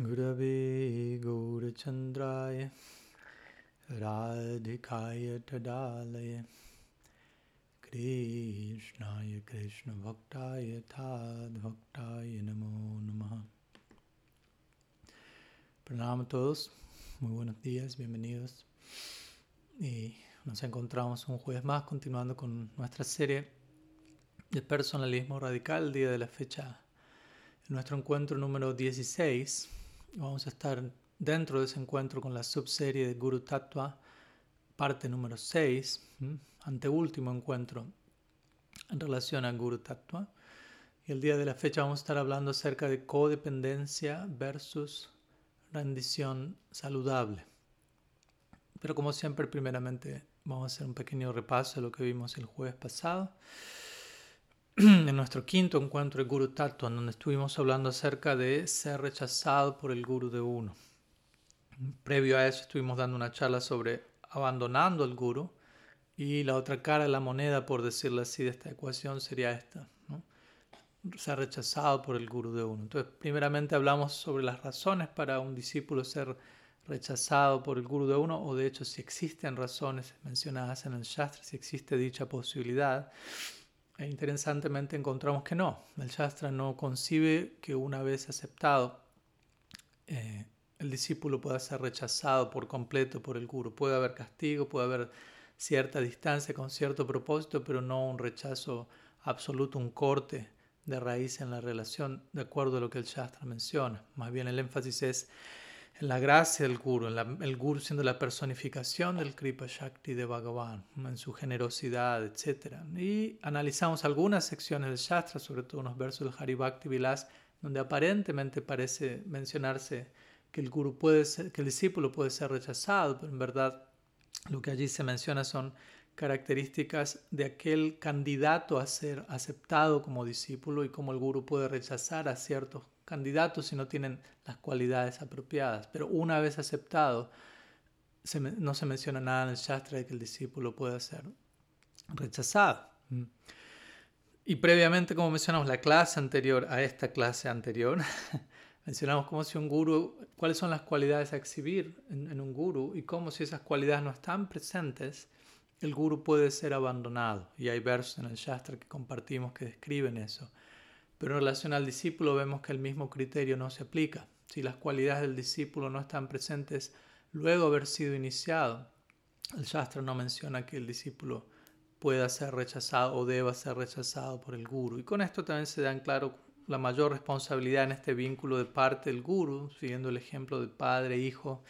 Gurave Gaurachandraya Radhikaya Tadalaya Krishnaya Krishna Bhaktaya Tad Bhaktaya Namo Namaha Pranam a todos, muy buenos días, bienvenidos. Y nos encontramos un jueves más continuando con nuestra serie de personalismo radical, día de la fecha, nuestro encuentro número 16 Vamos a estar dentro de ese encuentro con la subserie de Guru Tattva, parte número 6, anteúltimo encuentro en relación a Guru Tattva. Y el día de la fecha vamos a estar hablando acerca de codependencia versus rendición saludable. Pero como siempre, primeramente vamos a hacer un pequeño repaso de lo que vimos el jueves pasado. en nuestro quinto encuentro de Guru Tattva, en donde estuvimos hablando acerca de ser rechazado por el Guru de uno. Previo a eso estuvimos dando una charla sobre abandonando al Guru y la otra cara de la moneda, por decirlo así, de esta ecuación sería esta, ser rechazado por el Guru de uno. Entonces, primeramente hablamos sobre las razones para un discípulo ser rechazado por el Guru de uno, o de hecho si existen razones mencionadas en el Shastra, si existe dicha posibilidad. Interesantemente encontramos que no. El Shastra no concibe que una vez aceptado eh, el discípulo pueda ser rechazado por completo por el guru. Puede haber castigo, puede haber cierta distancia con cierto propósito, pero no un rechazo absoluto, un corte de raíz en la relación, de acuerdo a lo que el Shastra menciona. Más bien el énfasis es en la gracia del Guru, en el Guru siendo la personificación del Kripa Shakti de Bhagavan, en su generosidad, etc. Y analizamos algunas secciones del Shastra, sobre todo unos versos del Haribhakti Vilas, donde aparentemente parece mencionarse que el, guru puede ser, que el discípulo puede ser rechazado, pero en verdad lo que allí se menciona son características de aquel candidato a ser aceptado como discípulo y cómo el guru puede rechazar a ciertos candidatos si no tienen las cualidades apropiadas. Pero una vez aceptado, no se menciona nada en el Shastra de que el discípulo pueda ser rechazado. Mm. Y previamente, como mencionamos, la clase anterior a esta clase anterior, mencionamos cómo si un guru, cuáles son las cualidades a exhibir en, en, un guru y cómo si esas cualidades no están presentes, el guru puede ser abandonado. Y hay versos en el Shastra que compartimos que describen eso. Pero en relación al discípulo vemos que el mismo criterio no se aplica. Si las cualidades del discípulo no están presentes luego de haber sido iniciado, el Shastra no menciona que el discípulo pueda ser rechazado o deba ser rechazado por el guru. Y con esto también se da en claro la mayor responsabilidad en este vínculo de parte del guru, siguiendo el ejemplo del padre hijo.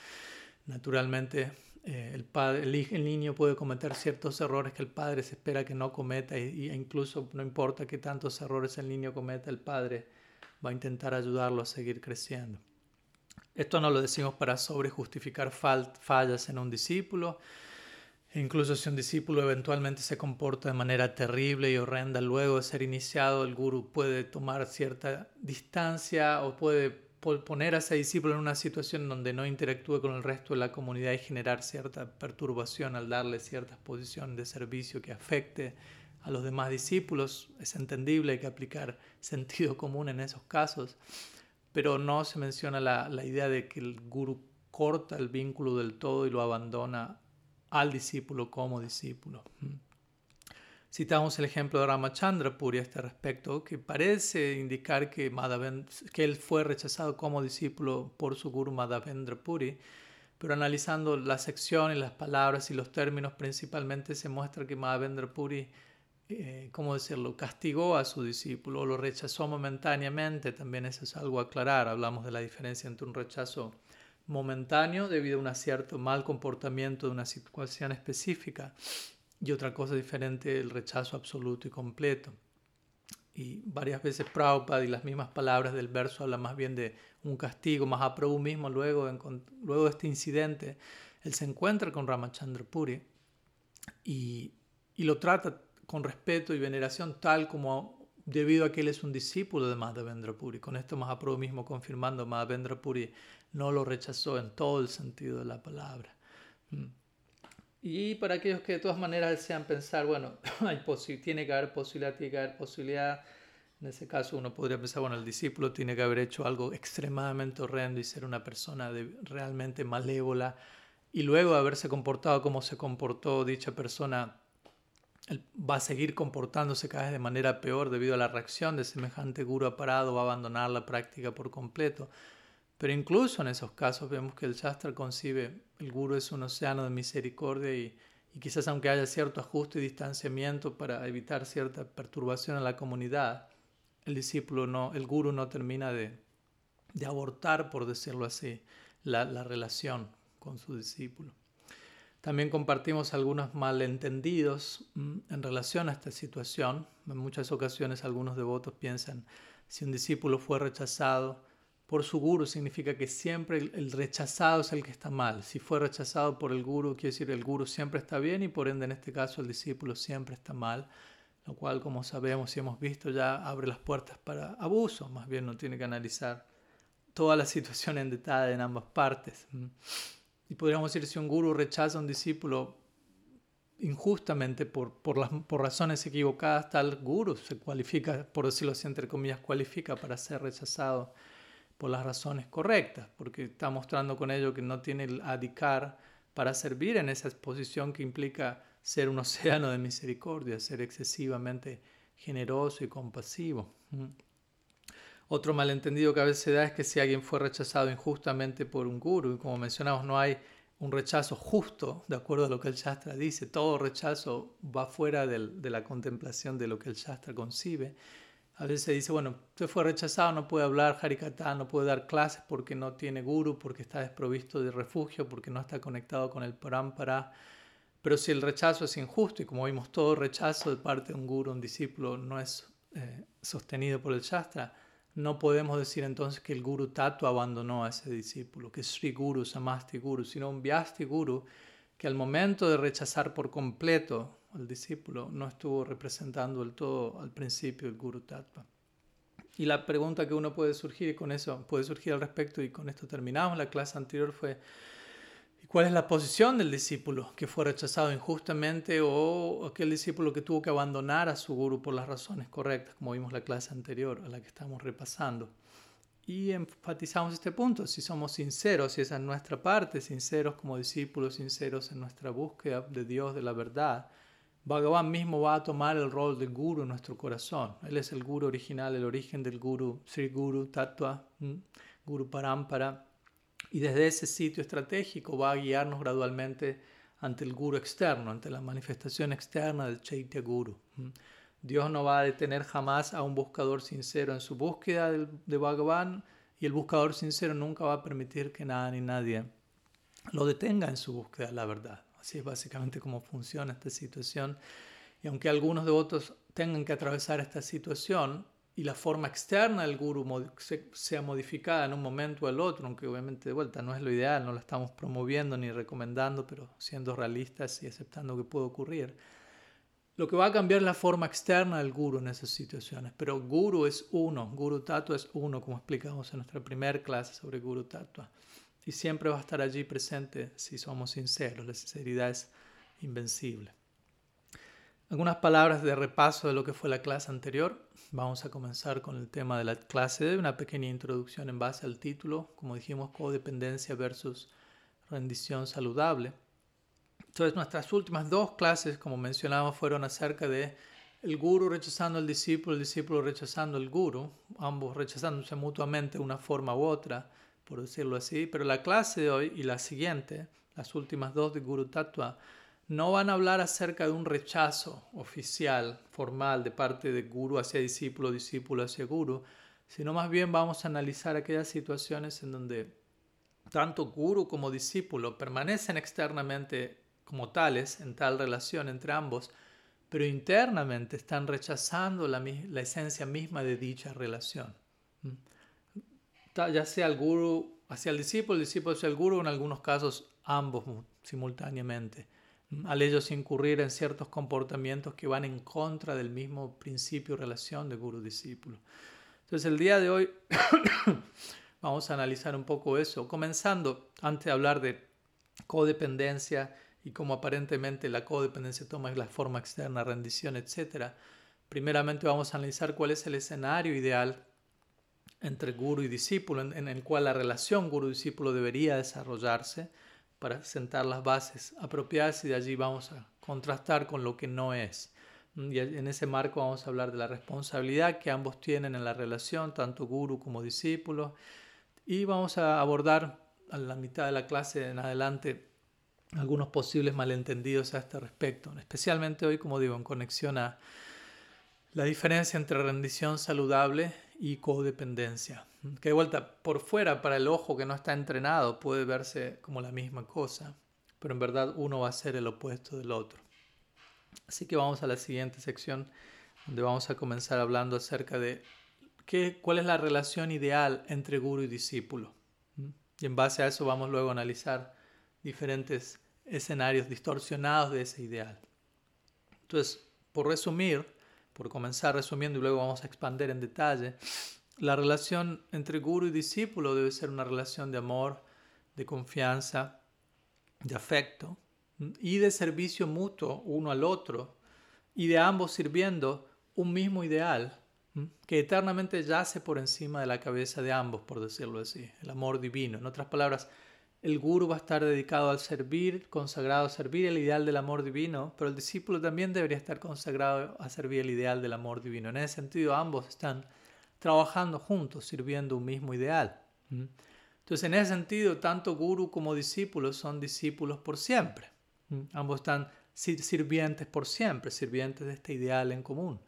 Naturalmente, eh, el, padre, el, niño puede cometer ciertos errores que el padre se espera que no cometa e incluso no importa qué tantos errores el niño cometa, el padre va a intentar ayudarlo a seguir creciendo. Esto no lo decimos para sobrejustificar fallas en un discípulo. Incluso si un discípulo eventualmente se comporta de manera terrible y horrenda luego de ser iniciado, el guru puede tomar cierta distancia o puede poner a ese discípulo en una situación donde no interactúe con el resto de la comunidad y generar cierta perturbación al darle ciertas posiciones de servicio que afecte a los demás discípulos. Es entendible, hay que aplicar sentido común en esos casos, pero no se menciona la, la idea de que el guru corta el vínculo del todo y lo abandona al discípulo como discípulo. Citamos el ejemplo de Ramachandra Puri a este respecto, que parece indicar que, que él fue rechazado como discípulo por su guru Madhavendra Puri, pero analizando la sección y las palabras y los términos principalmente se muestra que Madhavendra Puri, eh, ¿cómo decirlo?, castigó a su discípulo, lo rechazó momentáneamente, también eso es algo a aclarar, hablamos de la diferencia entre un rechazo momentáneo debido a un cierto mal comportamiento de una situación específica y otra cosa diferente, el rechazo absoluto y completo. Y varias veces Prabhupada y las mismas palabras del verso hablan más bien de un castigo. Mahaprabhu mismo, luego, luego de este incidente, él se encuentra con Ramachandra Puri y, y lo trata con respeto y veneración, tal como debido a que él es un discípulo de Madhavendra Puri. Con esto Mahaprabhu mismo confirmando, Madhavendra Puri no lo rechazó en todo el sentido de la palabra. Y para aquellos que de todas maneras desean pensar, bueno, hay tiene que haber posibilidad, tiene que haber posibilidad, En ese caso uno podría pensar, bueno, el discípulo tiene que haber hecho algo extremadamente horrendo y ser una persona de, realmente malévola y luego haberse comportado como se comportó dicha persona, va a seguir comportándose cada vez de manera peor debido a la reacción de semejante guru aparado, va a abandonar la práctica por completo. Pero incluso en esos casos vemos que el Shastra concibe, el guru es un océano de misericordia y, y quizás aunque haya cierto ajuste y distanciamiento para evitar cierta perturbación en la comunidad, el discípulo no, el guru no termina de, abortar, por decirlo así, la, la, relación con su discípulo. También compartimos algunos malentendidos mm, en relación a esta situación. En muchas ocasiones algunos devotos piensan, si un discípulo fue rechazado por su guru, significa que siempre el, rechazado es el que está mal. Si fue rechazado por el guru, quiere decir el guru siempre está bien y por ende en este caso el discípulo siempre está mal lo cual, como sabemos y hemos visto, ya abre las puertas para abuso, más bien no tiene que analizar toda la situación en detalle en ambas partes. Y podríamos decir, si un guru rechaza a un discípulo injustamente por, por, por razones equivocadas, tal guru se cualifica, por decirlo así, entre comillas, cualifica para ser rechazado por las razones correctas, porque está mostrando con ello que no tiene el adicar para servir en esa posición que implica ser un océano de misericordia, ser excesivamente generoso y compasivo. Otro malentendido que a veces se da es que si alguien fue rechazado injustamente por un guru, y como mencionamos, no hay un rechazo justo, de acuerdo a lo que el Shastra dice, todo rechazo va fuera de la contemplación de lo que el Shastra concibe. A veces se dice, bueno, usted fue rechazado, no puede hablar Harikata, no puede dar clases porque no tiene guru, porque está desprovisto de refugio, porque no está conectado con el parampara pero si el rechazo es injusto, y como vimos, todo rechazo de parte de un guru, un discípulo, no es eh, sostenido por el Shastra, no podemos decir entonces que el guru Tattva abandonó a ese discípulo, que Sri Guru, Samasti Guru, sino un Vyasti Guru que al momento de rechazar por completo al discípulo no estuvo representando del todo al principio el Guru Tattva. Y la pregunta que uno puede surgir, con eso puede surgir al respecto, y con esto terminamos la clase anterior, fue ¿Cuál es la posición del discípulo que fue rechazado injustamente o aquel discípulo que tuvo que abandonar a su guru por las razones correctas, como vimos la clase anterior a la que estamos repasando? Y enfatizamos este punto, si somos sinceros, si esa es nuestra parte, sinceros como discípulos, sinceros en nuestra búsqueda de Dios, de la verdad, Bhagavan mismo va a tomar el rol de guru en nuestro corazón. Él es el guru original, el origen del guru, Sri Guru, Tattva, Guru Parampara y desde ese sitio estratégico va a guiarnos gradualmente ante el guru externo, ante la manifestación externa del Chaitya Guru. Dios no va a detener jamás a un buscador sincero en su búsqueda de Bhagavan y el buscador sincero nunca va a permitir que nada ni nadie lo detenga en su búsqueda de la verdad. Así es básicamente cómo funciona esta situación. Y aunque algunos devotos tengan que atravesar esta situación, y la forma externa del guru sea modificada en un momento o el otro, aunque obviamente de vuelta no es lo ideal, no la estamos promoviendo ni recomendando, pero siendo realistas y aceptando que puede ocurrir. Lo que va a cambiar es la forma externa del guru en esas situaciones, pero guru es uno, guru tatua es uno, como explicamos en nuestra primera clase sobre guru tatua, y siempre va a estar allí presente si somos sinceros, la sinceridad es invencible. Algunas palabras de repaso de lo que fue la clase anterior. Vamos a comenzar con el tema de la clase de una pequeña introducción en base al título, como dijimos, codependencia versus rendición saludable. Entonces nuestras últimas dos clases, como mencionamos, fueron acerca de el guru rechazando al discípulo, el discípulo rechazando al guru, ambos rechazándose mutuamente de una forma u otra, por decirlo así. Pero la clase de hoy y la siguiente, las últimas dos de Guru Tattva, no van a hablar acerca de un rechazo oficial, formal, de parte de guru hacia discípulo, discípulo hacia guru, sino más bien vamos a analizar aquellas situaciones en donde tanto guru como discípulo permanecen externamente como tales en tal relación entre ambos, pero internamente están rechazando la, esencia misma de dicha relación. Ya sea el guru hacia el discípulo, el discípulo hacia el guru, en algunos casos ambos simultáneamente al ellos incurrir en ciertos comportamientos que van en contra del mismo principio relación de guru-discípulo. Entonces el día de hoy vamos a analizar un poco eso, comenzando antes de hablar de codependencia y cómo aparentemente la codependencia toma la forma externa, rendición, etc. primeramente vamos a analizar cuál es el escenario ideal entre guru y discípulo, en, el cual la relación guru-discípulo debería desarrollarse para sentar las bases apropiadas y de allí vamos a contrastar con lo que no es. Y en ese marco vamos a hablar de la responsabilidad que ambos tienen en la relación, tanto guru como discípulo, y vamos a abordar a la mitad de la clase en adelante algunos posibles malentendidos a este respecto, especialmente hoy, como digo, en conexión a la diferencia entre rendición saludable y codependencia. Que de vuelta, por fuera, para el ojo que no está entrenado, puede verse como la misma cosa, pero en verdad uno va a ser el opuesto del otro. Así que vamos a la siguiente sección, donde vamos a comenzar hablando acerca de qué, cuál es la relación ideal entre guru y discípulo. Y en base a eso vamos luego a analizar diferentes escenarios distorsionados de ese ideal. Entonces, por resumir, por comenzar resumiendo y luego vamos a expandir en detalle, la relación entre guru y discípulo debe ser una relación de amor, de confianza, de afecto y de servicio mutuo uno al otro y de ambos sirviendo un mismo ideal que eternamente yace por encima de la cabeza de ambos, por decirlo así, el amor divino. En otras palabras, el guru va a estar dedicado al servir, consagrado a servir el ideal del amor divino, pero el discípulo también debería estar consagrado a servir el ideal del amor divino. En ese sentido, ambos están trabajando juntos, sirviendo un mismo ideal. Entonces, en ese sentido, tanto guru como discípulos son discípulos por siempre. Ambos están sirvientes por siempre, sirvientes de este ideal en común.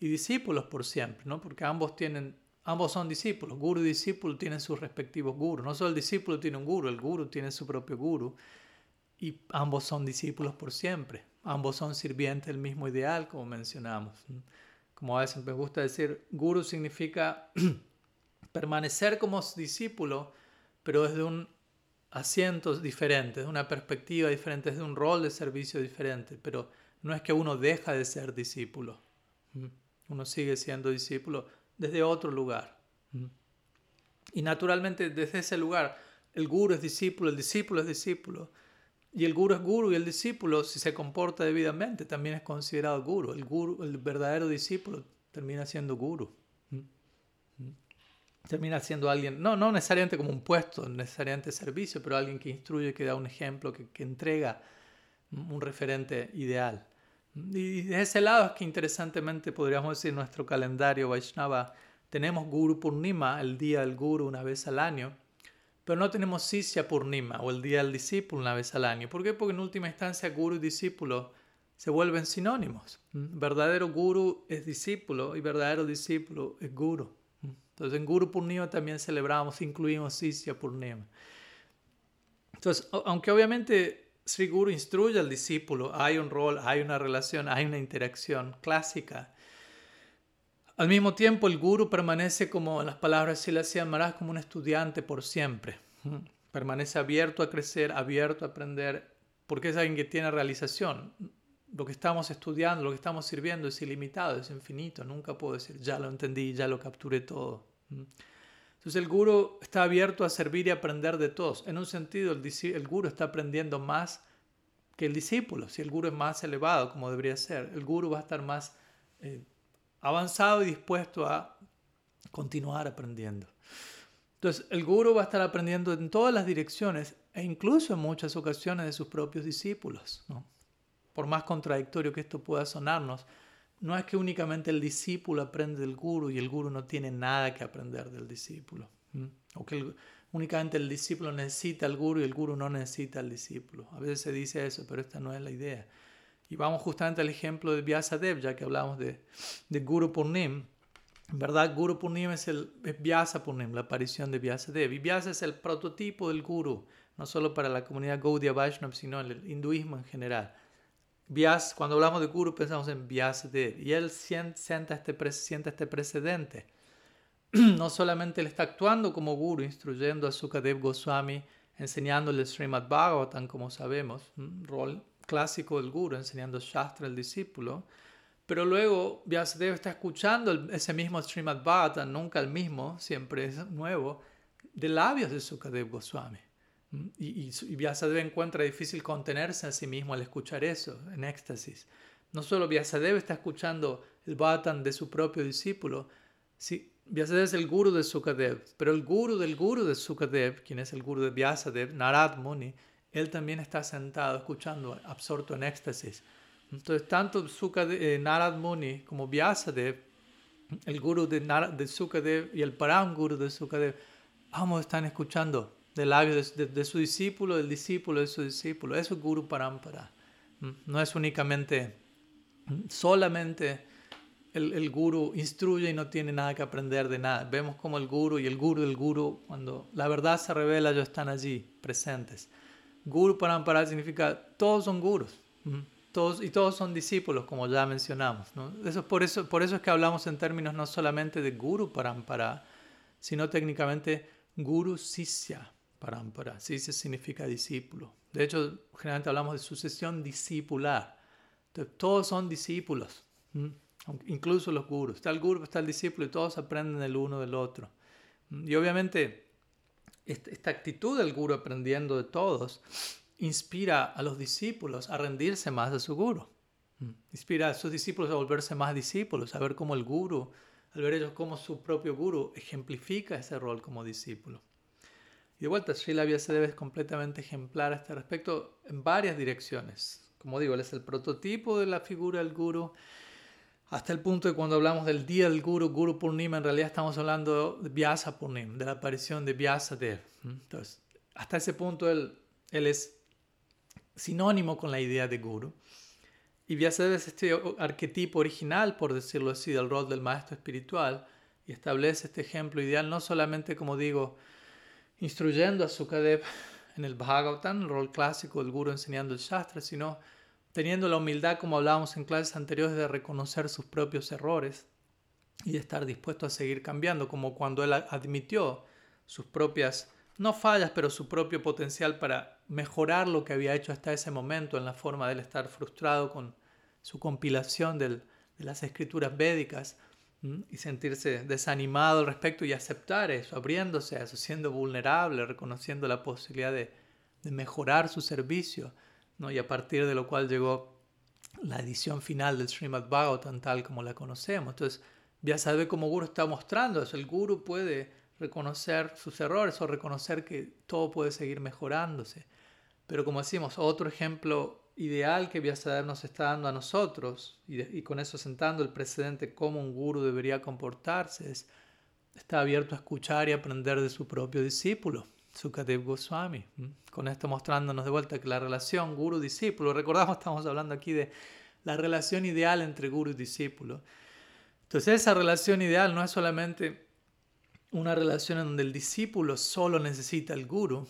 Y discípulos por siempre, ¿no? Porque ambos tienen Ambos son discípulos. Guru y discípulo tienen sus respectivos gurus. No solo el discípulo tiene un guru, el guru tiene su propio guru. Y ambos son discípulos por siempre. Ambos son sirvientes del mismo ideal, como mencionamos. Como a veces me gusta decir, guru significa permanecer como discípulo, pero desde un asiento diferente, desde una perspectiva diferente, desde un rol de servicio diferente. Pero no es que uno deja de ser discípulo. Uno sigue siendo discípulo desde otro lugar. Y naturalmente desde ese lugar el guru es discípulo, el discípulo es discípulo. Y el guru es guru y el discípulo, si se comporta debidamente, también es considerado guru. El, guru, el verdadero discípulo termina siendo guru. Termina siendo alguien, no, no necesariamente como un puesto, necesariamente servicio, pero alguien que instruye, que da un ejemplo, que, que entrega un referente ideal. Y de ese lado es que interesantemente podríamos decir nuestro calendario Vaishnava, tenemos Guru Purnima, el día del Guru una vez al año, pero no tenemos Sisya Purnima o el día del discípulo una vez al año. ¿Por qué? Porque en última instancia Guru y discípulo se vuelven sinónimos. Verdadero Guru es discípulo y verdadero discípulo es Guru. Entonces en Guru Purnima también celebramos, incluimos Sisya Purnima. Entonces, aunque obviamente Sri Guru instruye al discípulo, hay un rol, hay una relación, hay una interacción clásica. Al mismo tiempo, el Guru permanece como, en las palabras de Silasya Maharaj, como un estudiante por siempre. Permanece abierto a crecer, abierto a aprender, porque es alguien que tiene realización. Lo que estamos estudiando, lo que estamos sirviendo es ilimitado, es infinito. Nunca puedo decir, ya lo entendí, ya lo capturé todo. Entonces el guru está abierto a servir y aprender de todos. En un sentido, el, guru está aprendiendo más que el discípulo. Si el guru es más elevado, como debería ser, el guru va a estar más eh, avanzado y dispuesto a continuar aprendiendo. Entonces, el guru va a estar aprendiendo en todas las direcciones e incluso en muchas ocasiones de sus propios discípulos. Por más contradictorio que esto pueda sonarnos, no es que únicamente el discípulo aprende del guru y el guru no tiene nada que aprender del discípulo. O que únicamente el discípulo necesita al guru y el guru no necesita al discípulo. A veces se dice eso, pero esta no es la idea. Y vamos justamente al ejemplo de Vyasadev, ya que hablamos de, de Guru Purnim. En verdad, Guru Purnim es, el, es Vyasa Purnim, la aparición de Vyasadev. Y Vyasa es el prototipo del guru, no solo para la comunidad Gaudiya Vaishnava, sino el hinduismo en general cuando hablamos de Guru pensamos en Vyasadeva y él sienta este, siente este precedente. No solamente él está actuando como Guru, instruyendo a Sukadev Goswami, enseñándole Srimad Bhagavatam, como sabemos, un rol clásico del Guru, enseñando Shastra al discípulo, pero luego Vyasadeva está escuchando ese mismo Srimad Bhagavatam, nunca el mismo, siempre es nuevo, de labios de Sukadev Goswami. Y, y, Vyasadeva encuentra difícil contenerse a sí mismo al escuchar eso, en éxtasis. no solo Vyasadeva está escuchando el Bhattan de su propio discípulo, sí, Vyasadeva es el guru de Sukadev, pero el guru del guru de Sukadev, quien es el guru de Vyasadev, Narad Muni, él también está sentado escuchando, absorto en éxtasis. Entonces, tanto Sukadev, eh, Narad Muni como Vyasadev, el guru de, de Sukadev y el Param guru de Sukadev, ambos están escuchando del labio de, su discípulo, del discípulo de su discípulo. Eso es guru parampara. No es únicamente, solamente el, el, guru instruye y no tiene nada que aprender de nada. Vemos como el guru y el guru del guru, cuando la verdad se revela, ellos están allí, presentes. Guru Parampara significa todos son gurus. Todos, y todos son discípulos, como ya mencionamos. ¿no? Eso, por, eso, por eso es que hablamos en términos no solamente de Guru Parampara, sino técnicamente Guru Sisya Parampara. Sisya significa discípulo. De hecho, generalmente hablamos de sucesión discipular. Entonces, todos son discípulos incluso los gurus. Está el guru, está el discípulo y todos aprenden el uno del otro. Y obviamente esta actitud del guru aprendiendo de todos inspira a los discípulos a rendirse más a su guru. Inspira a sus discípulos a volverse más discípulos, a ver cómo el guru, al ver ellos cómo su propio guru ejemplifica ese rol como discípulo. Y de vuelta, Srila Vyasadeva es completamente ejemplar a este respecto en varias direcciones. Como digo, él es el prototipo de la figura del guru hasta el punto de cuando hablamos del día del Guru, Guru Purnima, en realidad estamos hablando de Vyasa Purnima, de la aparición de Vyasa Dev. Entonces, hasta ese punto él, él es sinónimo con la idea de Guru. Y Vyasadeva es este arquetipo original, por decirlo así, del rol del maestro espiritual y establece este ejemplo ideal no solamente, como digo, instruyendo a Sukadev en el Bhagavatam, el rol clásico del Guru enseñando el Shastra, sino teniendo la humildad, como hablábamos en clases anteriores, de reconocer sus propios errores y de estar dispuesto a seguir cambiando, como cuando él admitió sus propias, no fallas, pero su propio potencial para mejorar lo que había hecho hasta ese momento en la forma de él estar frustrado con su compilación de las escrituras védicas y sentirse desanimado al respecto y aceptar eso, abriéndose a eso, siendo vulnerable, reconociendo la posibilidad de mejorar su servicio y a partir de lo cual llegó la edición final del Srimad Bhagavatam tal como la conocemos. Entonces, ya sabe cómo Guru está mostrando eso. El Guru puede reconocer sus errores o reconocer que todo puede seguir mejorándose. Pero como decimos, otro ejemplo ideal que Vyasadeva nos está dando a nosotros, y, con eso sentando el precedente cómo un guru debería comportarse, es está abierto a escuchar y aprender de su propio discípulo. Sukadev Goswami. Con esto mostrándonos de vuelta que la relación guru-discípulo, recordamos, estamos hablando aquí de la relación ideal entre guru y discípulo. Entonces esa relación ideal no es solamente una relación en donde el discípulo solo necesita al guru,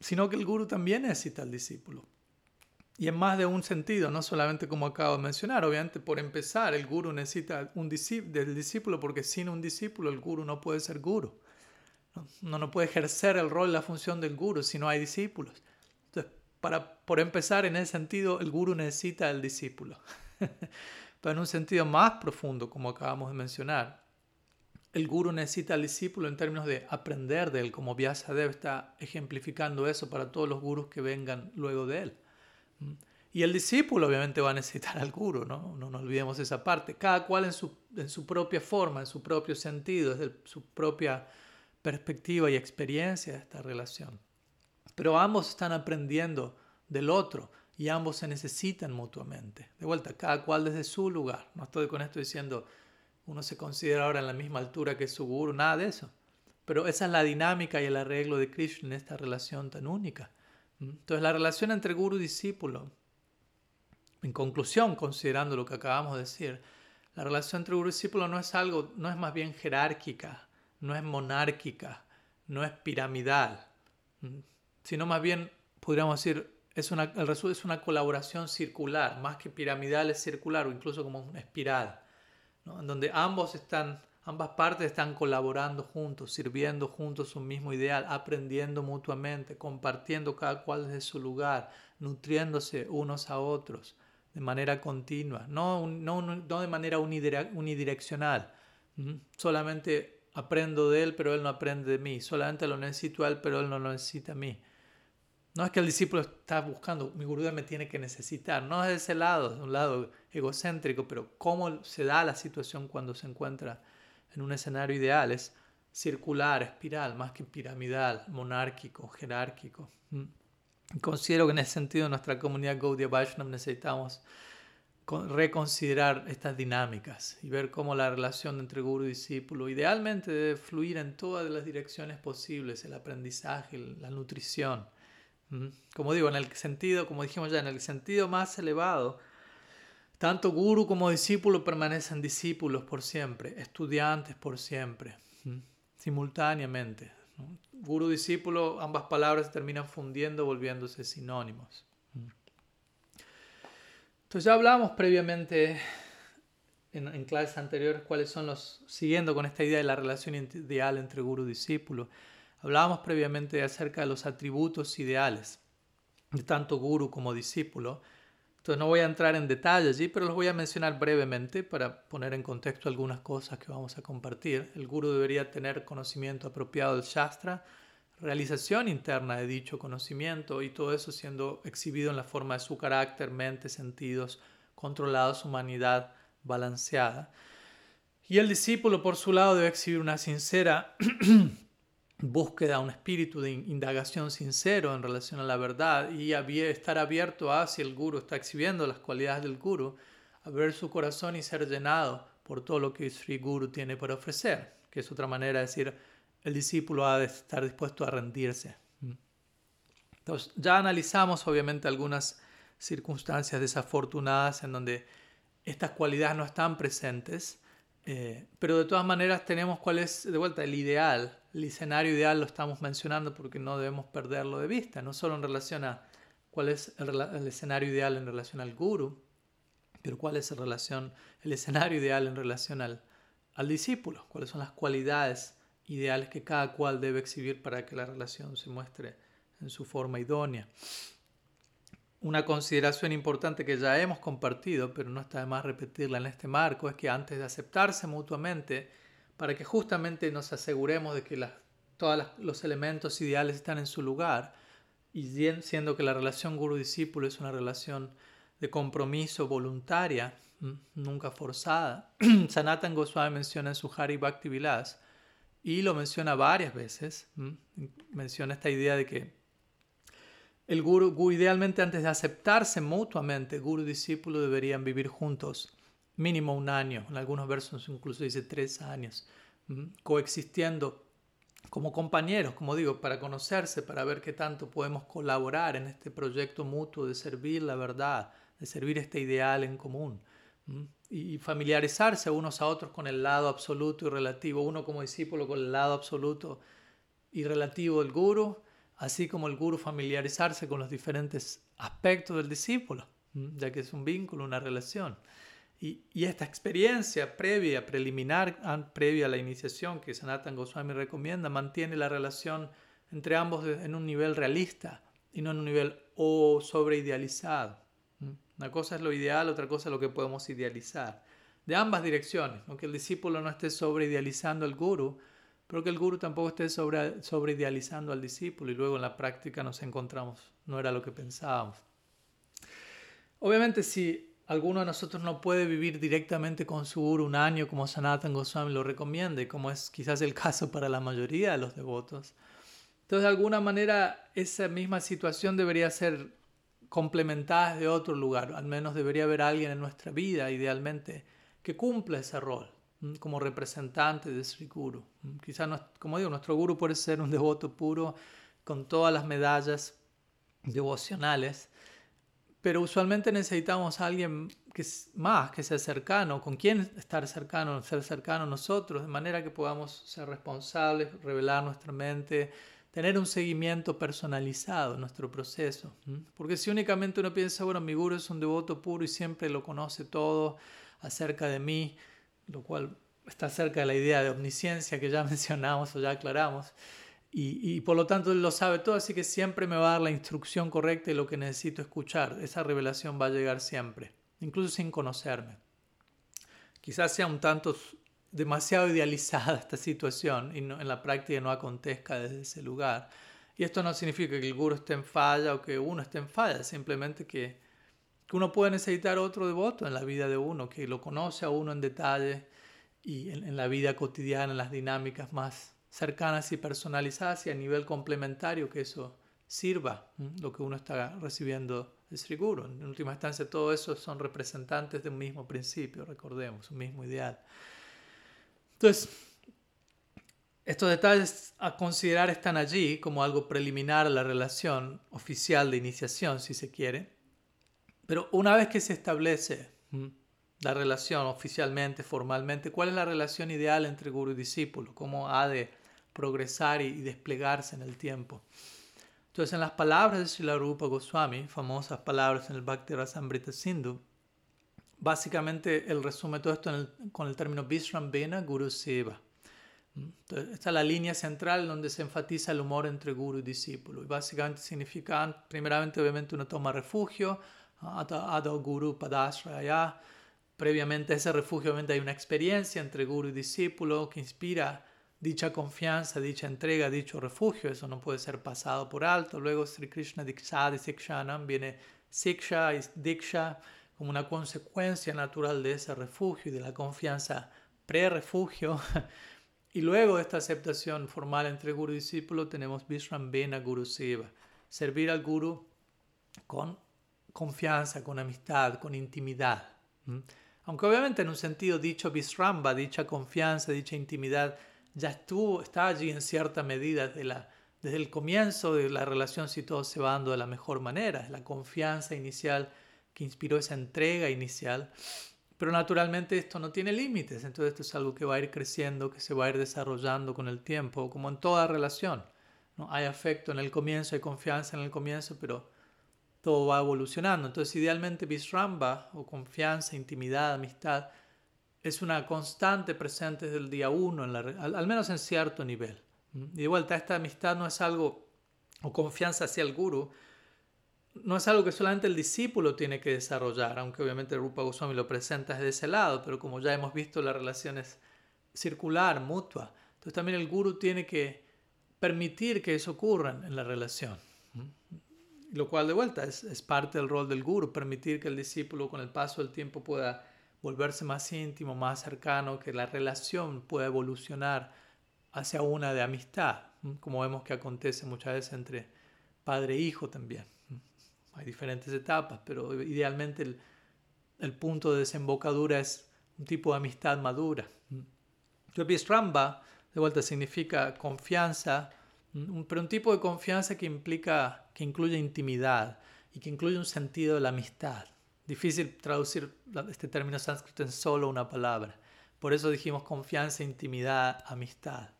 sino que el guru también necesita al discípulo. Y en más de un sentido, no solamente como acabo de mencionar, obviamente por empezar, el guru necesita un del discípulo porque sin un discípulo el guru no puede ser guru. No, no puede ejercer el rol, la función del guru si no hay discípulos. Entonces, para, por empezar, en ese sentido, el guru necesita al discípulo. Pero en un sentido más profundo, como acabamos de mencionar, el guru necesita al discípulo en términos de aprender de él, como Vyasadeva está ejemplificando eso para todos los gurus que vengan luego de él. Y el discípulo obviamente va a necesitar al guru, ¿no? No nos olvidemos esa parte. Cada cual en su, en su propia forma, en su propio sentido, desde su propia perspectiva y experiencia de esta relación. Pero ambos están aprendiendo del otro y ambos se necesitan mutuamente. De vuelta, cada cual desde su lugar. No estoy con esto diciendo uno se considera ahora en la misma altura que su guru, nada de eso. Pero esa es la dinámica y el arreglo de Krishna en esta relación tan única. Entonces la relación entre guru y discípulo, en conclusión, considerando lo que acabamos de decir, la relación entre guru y discípulo no es algo, no es más bien jerárquica, no es monárquica, no es piramidal, sino más bien, podríamos decir, es una, es una colaboración circular, más que piramidal es circular o incluso como una espiral, en donde ambos están, ambas partes están colaborando juntos, sirviendo juntos un mismo ideal, aprendiendo mutuamente, compartiendo cada cual desde su lugar, nutriéndose unos a otros de manera continua, no, no, no de manera unidireccional, solamente aprendo de él, pero él no aprende de mí. Solamente lo necesito a él, pero él no lo necesita a mí. No es que el discípulo está buscando, mi Gurudev me tiene que necesitar, no es de ese lado, de un lado egocéntrico, pero cómo se da la situación cuando se encuentra en un escenario ideal es circular, espiral, más que piramidal, monárquico, jerárquico. Considero que en ese sentido en nuestra comunidad Gaudiya Vaishnava necesitamos reconsiderar estas dinámicas y ver cómo la relación entre guru y discípulo idealmente debe fluir en todas las direcciones posibles, el aprendizaje, la nutrición. Como digo, en el sentido, como dijimos ya, en el sentido más elevado, tanto guru como discípulo permanecen discípulos por siempre, estudiantes por siempre, simultáneamente. Guru discípulo, ambas palabras terminan fundiendo, volviéndose sinónimos. Entonces ya hablamos previamente en, en, clases anteriores cuáles son los, siguiendo con esta idea de la relación ideal entre guru y discípulo, hablábamos previamente acerca de los atributos ideales de tanto guru como discípulo. Entonces no voy a entrar en detalle allí, pero los voy a mencionar brevemente para poner en contexto algunas cosas que vamos a compartir. El guru debería tener conocimiento apropiado del Shastra, realización interna de dicho conocimiento y todo eso siendo exhibido en la forma de su carácter, mente, sentidos controlados, humanidad balanceada. Y el discípulo, por su lado, debe exhibir una sincera búsqueda, un espíritu de indagación sincero en relación a la verdad y estar abierto a, si el guru está exhibiendo las cualidades del guru, abrir su corazón y ser llenado por todo lo que Sri Guru tiene para ofrecer, que es otra manera de decir, el discípulo ha de estar dispuesto a rendirse. Entonces, ya analizamos obviamente algunas circunstancias desafortunadas en donde estas cualidades no están presentes, eh, pero de todas maneras tenemos cuál es, de vuelta, el ideal, el escenario ideal lo estamos mencionando porque no debemos perderlo de vista, no solo en relación a cuál es el, escenario ideal en relación al guru, pero cuál es el, relación, el escenario ideal en relación al, al discípulo, cuáles son las cualidades ideales que cada cual debe exhibir para que la relación se muestre en su forma idónea. Una consideración importante que ya hemos compartido, pero no está de más repetirla en este marco, es que antes de aceptarse mutuamente, para que justamente nos aseguremos de que todos los elementos ideales están en su lugar, y siendo que la relación guru-discípulo es una relación de compromiso voluntaria, nunca forzada, Sanatan Goswami menciona en su Hari Bhakti Vilas y lo menciona varias veces. Menciona esta idea de que el guru, idealmente antes de aceptarse mutuamente, guru y discípulo deberían vivir juntos mínimo un año, en algunos versos incluso dice tres años, coexistiendo como compañeros, como digo, para conocerse, para ver qué tanto podemos colaborar en este proyecto mutuo de servir la verdad, de servir este ideal en común y familiarizarse unos a otros con el lado absoluto y relativo, uno como discípulo con el lado absoluto y relativo del guru, así como el guru familiarizarse con los diferentes aspectos del discípulo, ya que es un vínculo, una relación. Y, esta experiencia previa, preliminar, previa a la iniciación que Sanatan Goswami recomienda, mantiene la relación entre ambos en un nivel realista y no en un nivel o oh, sobreidealizado. Una cosa es lo ideal, otra cosa es lo que podemos idealizar. De ambas direcciones, aunque el discípulo no esté sobreidealizando al guru, pero que el guru tampoco esté sobre, sobreidealizando al discípulo y luego en la práctica nos encontramos, no era lo que pensábamos. Obviamente si alguno de nosotros no puede vivir directamente con su guru un año como Sanatan Goswami lo recomienda, como es quizás el caso para la mayoría de los devotos, entonces de alguna manera esa misma situación debería ser complementadas de otro lugar. Al menos debería haber alguien en nuestra vida, idealmente, que cumpla ese rol como representante de Sri Guru. Quizás, como digo, nuestro Guru puede ser un devoto puro con todas las medallas devocionales, pero usualmente necesitamos a alguien que más, que sea cercano, con quien estar cercano, ser cercano a nosotros, de manera que podamos ser responsables, revelar nuestra mente, tener un seguimiento personalizado en nuestro proceso. Porque si únicamente uno piensa, bueno, mi guru es un devoto puro y siempre lo conoce todo acerca de mí, lo cual está cerca de la idea de omnisciencia que ya mencionamos o ya aclaramos, y, por lo tanto él lo sabe todo, así que siempre me va a dar la instrucción correcta y lo que necesito escuchar. Esa revelación va a llegar siempre, incluso sin conocerme. Quizás sea un tanto demasiado idealizada esta situación y en la práctica no acontezca desde ese lugar. Y esto no significa que el guru esté en falla o que uno esté en falla, simplemente que, que uno puede necesitar otro devoto en la vida de uno, que lo conoce a uno en detalle y en, la vida cotidiana, en las dinámicas más cercanas y personalizadas y a nivel complementario que eso sirva lo que uno está recibiendo de Sri Guru. En última instancia, todo eso son representantes de un mismo principio, recordemos, un mismo ideal. Entonces, estos detalles a considerar están allí como algo preliminar a la relación oficial de iniciación, si se quiere. Pero una vez que se establece la relación oficialmente, formalmente, ¿cuál es la relación ideal entre guru y discípulo? ¿Cómo ha de progresar y desplegarse en el tiempo? Entonces, en las palabras de Srila Rupa Goswami, famosas palabras en el Bhakti Rasamrita Sindhu, básicamente él resume todo esto con el término Vishram Bena Guru Seva. Entonces, esta es la línea central donde se enfatiza el humor entre guru y discípulo. Y básicamente significa, primeramente, obviamente, uno toma refugio, Ada Guru Padasraya. Previamente a ese refugio, obviamente, hay una experiencia entre guru y discípulo que inspira dicha confianza, dicha entrega, dicho refugio. Eso no puede ser pasado por alto. Luego, Sri Krishna Dikshad y Sikshanam viene Siksha y Diksha como una consecuencia natural de ese refugio y de la confianza pre-refugio. Y luego de esta aceptación formal entre guru y discípulo tenemos Vishram Guru Seva, servir al guru con confianza, con amistad, con intimidad. Aunque obviamente en un sentido dicho Vishramba, dicha confianza, dicha intimidad, ya estuvo, está allí en cierta medida desde, la, desde el comienzo de la relación si todo se va dando de la mejor manera, la confianza inicial que inspiró esa entrega inicial. Pero naturalmente esto no tiene límites, entonces esto es algo que va a ir creciendo, que se va a ir desarrollando con el tiempo, como en toda relación. ¿no? Hay afecto en el comienzo, hay confianza en el comienzo, pero todo va evolucionando. Entonces idealmente Vishramba, o confianza, intimidad, amistad, es una constante presente desde el día uno, en la, al, al, menos en cierto nivel. Y de vuelta, esta amistad no es algo, o confianza hacia el guru, no es algo que solamente el discípulo tiene que desarrollar, aunque obviamente Rupa Goswami lo presenta desde ese lado, pero como ya hemos visto, la relación es circular, mutua. Entonces también el guru tiene que permitir que eso ocurra en la relación. Lo cual de vuelta es, parte del rol del guru, permitir que el discípulo con el paso del tiempo pueda volverse más íntimo, más cercano, que la relación pueda evolucionar hacia una de amistad, como vemos que acontece muchas veces entre padre e hijo también. Hay diferentes etapas, pero idealmente el, punto de desembocadura es un tipo de amistad madura. Entonces, Ramba, de vuelta, significa confianza, pero un tipo de confianza que implica, que incluye intimidad y que incluye un sentido de la amistad. Difícil traducir este término sánscrito en solo una palabra. Por eso dijimos confianza, intimidad, amistad.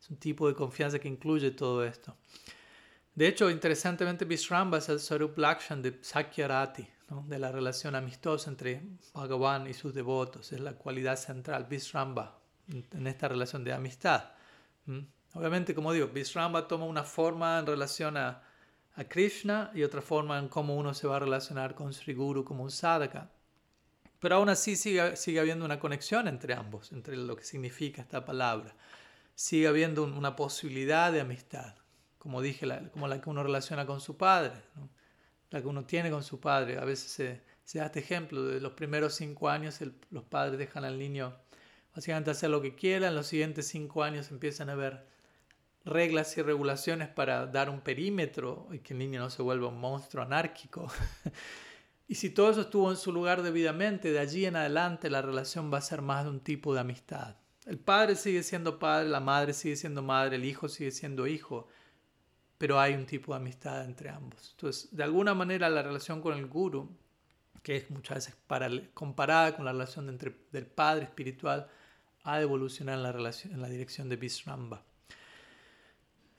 Es un tipo de confianza que incluye todo esto. De hecho, interesantemente, Vishramba es el Sarup Lakshan de Sakyarati, ¿no? de la relación amistosa entre Bhagavan y sus devotos. Es la cualidad central, Vishramba, en esta relación de amistad. Obviamente, como digo, Vishramba toma una forma en relación a, Krishna y otra forma en cómo uno se va a relacionar con Sri Guru como un sadhaka. Pero aún así sigue, sigue habiendo una conexión entre ambos, entre lo que significa esta palabra. Sigue habiendo una posibilidad de amistad como dije, como la que uno relaciona con su padre, la que uno tiene con su padre. A veces se, da este ejemplo, de los primeros cinco años los padres dejan al niño básicamente hacer lo que quiera, en los siguientes cinco años empiezan a haber reglas y regulaciones para dar un perímetro y que el niño no se vuelva un monstruo anárquico. y si todo eso estuvo en su lugar debidamente, de allí en adelante la relación va a ser más de un tipo de amistad. El padre sigue siendo padre, la madre sigue siendo madre, el hijo sigue siendo hijo pero hay un tipo de amistad entre ambos. Entonces, de alguna manera la relación con el guru, que es muchas veces para, comparada con la relación entre, del padre espiritual, ha de evolucionar en la, en la dirección de Vishramba.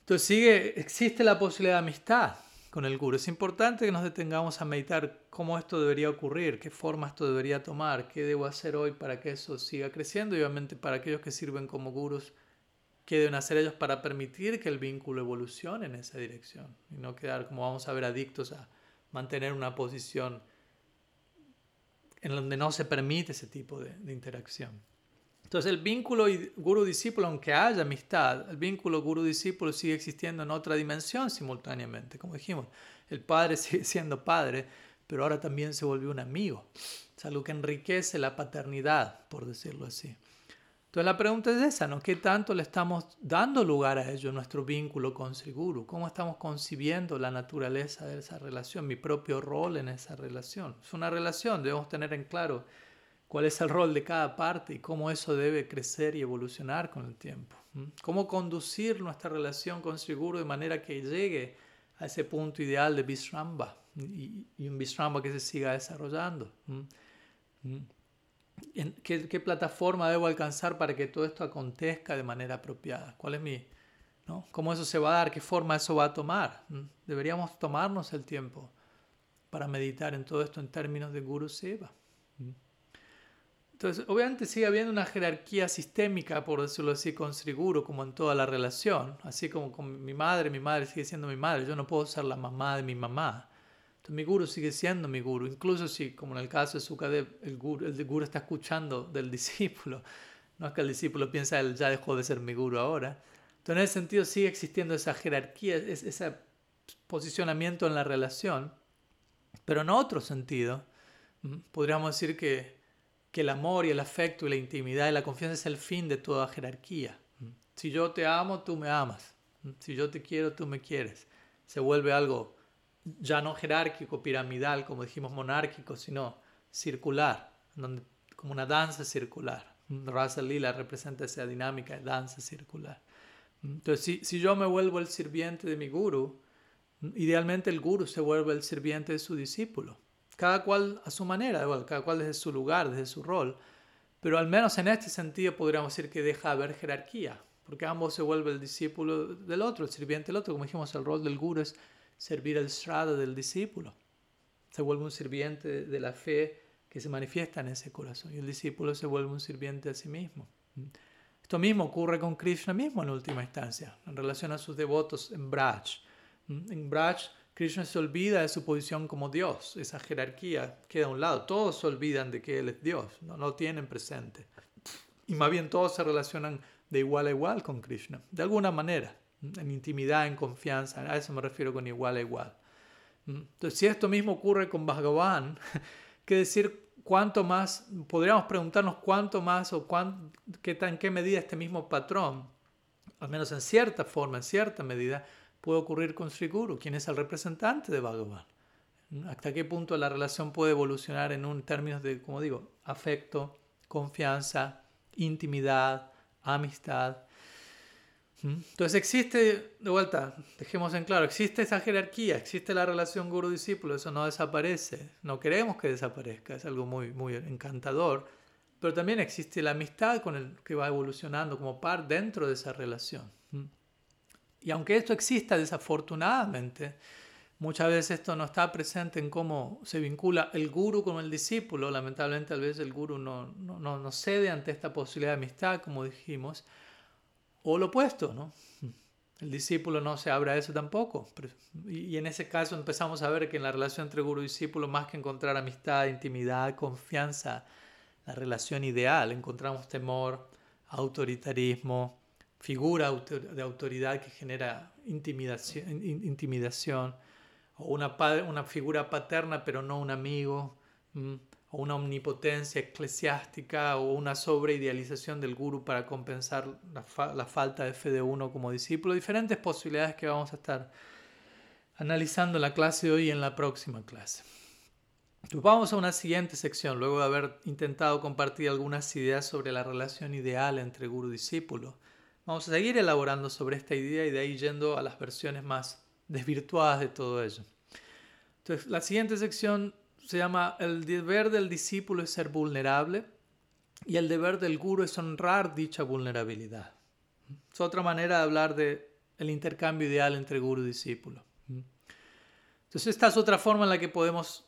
Entonces sigue, existe la posibilidad de amistad con el guru. Es importante que nos detengamos a meditar cómo esto debería ocurrir, qué forma esto debería tomar, qué debo hacer hoy para que eso siga creciendo y obviamente para aquellos que sirven como gurus qué deben hacer ellos para permitir que el vínculo evolucione en esa dirección y no quedar, como vamos a ver, adictos a mantener una posición en donde no se permite ese tipo de, interacción. Entonces el vínculo guru-discípulo, aunque haya amistad, el vínculo guru-discípulo sigue existiendo en otra dimensión simultáneamente. Como dijimos, el padre sigue siendo padre, pero ahora también se volvió un amigo. Es algo que enriquece la paternidad, por decirlo así. Entonces la pregunta es esa, ¿no? ¿Qué tanto le estamos dando lugar a ello, nuestro vínculo con Sri Guru? ¿Cómo estamos concibiendo la naturaleza de esa relación, mi propio rol en esa relación? Es una relación, debemos tener en claro cuál es el rol de cada parte y cómo eso debe crecer y evolucionar con el tiempo. Cómo conducir nuestra relación con Sri Guru de manera que llegue a ese punto ideal de Vishramba y, un Vishramba que se siga desarrollando. ¿Qué, ¿Qué, plataforma debo alcanzar para que todo esto acontezca de manera apropiada? ¿Cuál es mi, ¿no? ¿Cómo eso se va a dar? ¿Qué forma eso va a tomar? Deberíamos tomarnos el tiempo para meditar en todo esto en términos de Guru Seva. Entonces, obviamente sigue habiendo una jerarquía sistémica, por decirlo así, con Sri Guru, como en toda la relación. Así como con mi madre, mi madre sigue siendo mi madre. Yo no puedo ser la mamá de mi mamá. Entonces, mi guru sigue siendo mi guru. Incluso si, como en el caso de Sukadev, el guru, el guru está escuchando del discípulo. No es que el discípulo piensa, él ya dejó de ser mi guru ahora. Entonces, en ese sentido sigue existiendo esa jerarquía, ese posicionamiento en la relación. Pero en otro sentido, podríamos decir que que el amor y el afecto y la intimidad y la confianza es el fin de toda jerarquía. Si yo te amo, tú me amas. Si yo te quiero, tú me quieres. Se vuelve algo ya no jerárquico, piramidal, como dijimos, monárquico, sino circular, donde, como una danza circular. Rasa Lila representa esa dinámica de danza circular. Entonces, si, si yo me vuelvo el sirviente de mi guru, idealmente el guru se vuelve el sirviente de su discípulo cada cual a su manera, cada cual desde su lugar, desde su rol. Pero al menos en este sentido podríamos decir que deja de haber jerarquía, porque ambos se vuelve el discípulo del otro, el sirviente del otro. Como dijimos, el rol del guru es servir el strada del discípulo. Se vuelve un sirviente de la fe que se manifiesta en ese corazón y el discípulo se vuelve un sirviente a sí mismo. Esto mismo ocurre con Krishna mismo en última instancia, en relación a sus devotos en Braj. En Braj Krishna se olvida de su posición como Dios, esa jerarquía queda a un lado, todos se olvidan de que Él es Dios, no lo tienen presente. Y más bien todos se relacionan de igual a igual con Krishna, de alguna manera, en intimidad, en confianza, a eso me refiero con igual a igual. Entonces, si esto mismo ocurre con Bhagavan, que decir cuánto más, podríamos preguntarnos cuánto más o qué, en qué medida este mismo patrón, al menos en cierta forma, en cierta medida, puede ocurrir con Sri Guru, quien es el representante de Bhagavan. ¿Hasta qué punto la relación puede evolucionar en un términos de, como digo, afecto, confianza, intimidad, amistad? ¿Mm? Entonces existe, de vuelta, dejemos en claro, existe esa jerarquía, existe la relación guru-discípulo, eso no desaparece, no queremos que desaparezca, es algo muy, muy encantador, pero también existe la amistad con el que va evolucionando como par dentro de esa relación. Y aunque esto exista desafortunadamente, muchas veces esto no está presente en cómo se vincula el guru con el discípulo. Lamentablemente, a veces el guru no, no, no, cede ante esta posibilidad de amistad, como dijimos, o lo opuesto, ¿no? El discípulo no se abre a eso tampoco. Y en ese caso empezamos a ver que en la relación entre guru y discípulo, más que encontrar amistad, intimidad, confianza, la relación ideal, encontramos temor, autoritarismo, figura de autoridad que genera intimidación, intimidación o una, una figura paterna pero no un amigo, o una omnipotencia eclesiástica o una sobreidealización del guru para compensar la, la, falta de fe de uno como discípulo, diferentes posibilidades que vamos a estar analizando en la clase de hoy y en la próxima clase. vamos a una siguiente sección, luego de haber intentado compartir algunas ideas sobre la relación ideal entre guru discípulo. Vamos a seguir elaborando sobre esta idea y de ahí yendo a las versiones más desvirtuadas de todo ello. Entonces, la siguiente sección se llama El deber del discípulo es ser vulnerable y el deber del guru es honrar dicha vulnerabilidad. Es otra manera de hablar de el intercambio ideal entre guru y discípulo. Entonces, esta es otra forma en la que podemos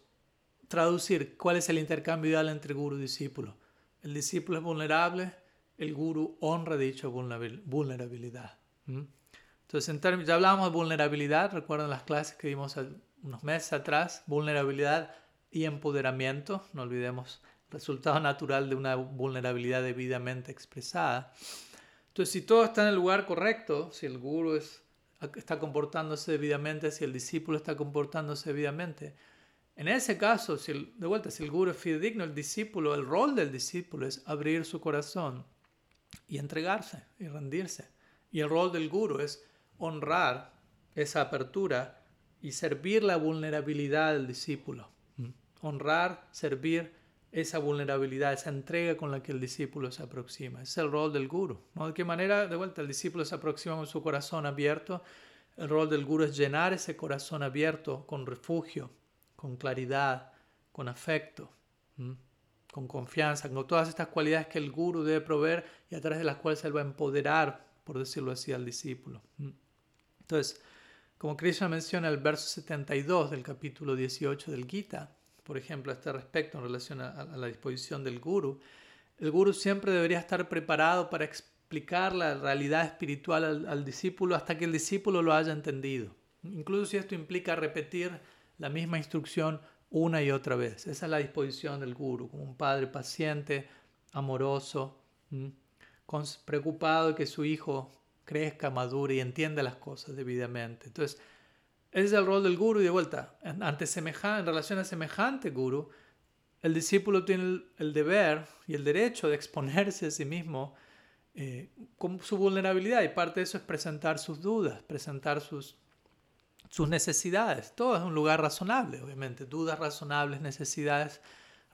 traducir cuál es el intercambio ideal entre guru y discípulo. El discípulo es vulnerable, el guru honra dicha vulnerabilidad. Entonces, en ya hablábamos de vulnerabilidad, recuerdan las clases que dimos unos meses atrás, vulnerabilidad y empoderamiento, no olvidemos resultado natural de una vulnerabilidad debidamente expresada. Entonces, si todo está en el lugar correcto, si el guru está comportándose debidamente, si el discípulo está comportándose debidamente, en ese caso, si de vuelta, si el guru es fidedigno, el discípulo, el rol del discípulo es abrir su corazón y entregarse y rendirse. Y el rol del guru es honrar esa apertura y servir la vulnerabilidad del discípulo. Mm. Honrar, servir esa vulnerabilidad, esa entrega con la que el discípulo se aproxima. es el rol del guru. ¿no? ¿De qué manera, de vuelta, el discípulo se aproxima con su corazón abierto? El rol del guru es llenar ese corazón abierto con refugio, con claridad, con afecto, con confianza, con todas estas cualidades que el guru debe proveer y a través de las cuales él va a empoderar, por decirlo así, al discípulo. Entonces, como Krishna menciona el verso 72 del capítulo 18 del Gita, por ejemplo, a este respecto en relación a, la disposición del guru, el guru siempre debería estar preparado para explicar la realidad espiritual al, discípulo hasta que el discípulo lo haya entendido. Incluso si esto implica repetir la misma instrucción una y otra vez. Esa es la disposición del guru, como un padre paciente, amoroso, preocupado de que su hijo crezca, madure y entienda las cosas debidamente. Entonces, ese es el rol del guru y de vuelta, ante semejante, en relación a semejante guru, el discípulo tiene el, deber y el derecho de exponerse a sí mismo eh, con su vulnerabilidad y parte de eso es presentar sus dudas, presentar sus, sus necesidades. Todo es un lugar razonable, obviamente, dudas razonables, necesidades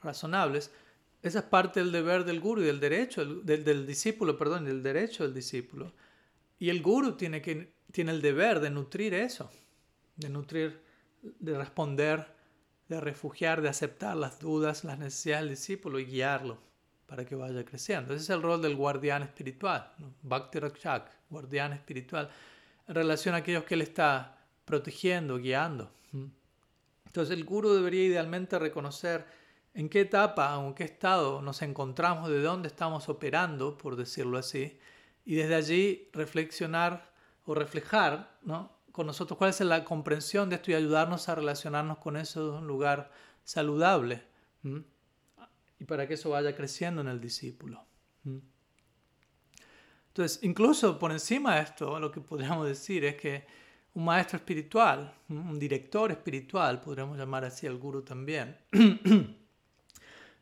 razonables. Esa es parte del deber del guru y del derecho del, discípulo, perdón, del derecho del discípulo. Y el guru tiene, que, tiene el deber de nutrir eso de nutrir, de responder, de refugiar, de aceptar las dudas, las necesidades del discípulo y guiarlo para que vaya creciendo. Ese es el rol del guardián espiritual, Bhakti Rakshak, guardián espiritual, en relación a aquellos que él está protegiendo, guiando. Entonces el guru debería idealmente reconocer en qué etapa en qué estado nos encontramos, de dónde estamos operando, por decirlo así, y desde allí reflexionar o reflejar ¿no? con nosotros, cuál es la comprensión de esto y ayudarnos a relacionarnos con eso de un lugar saludable y para que eso vaya creciendo en el discípulo. Entonces, incluso por encima de esto, lo que podríamos decir es que un maestro espiritual, un director espiritual, podríamos llamar así al guru también,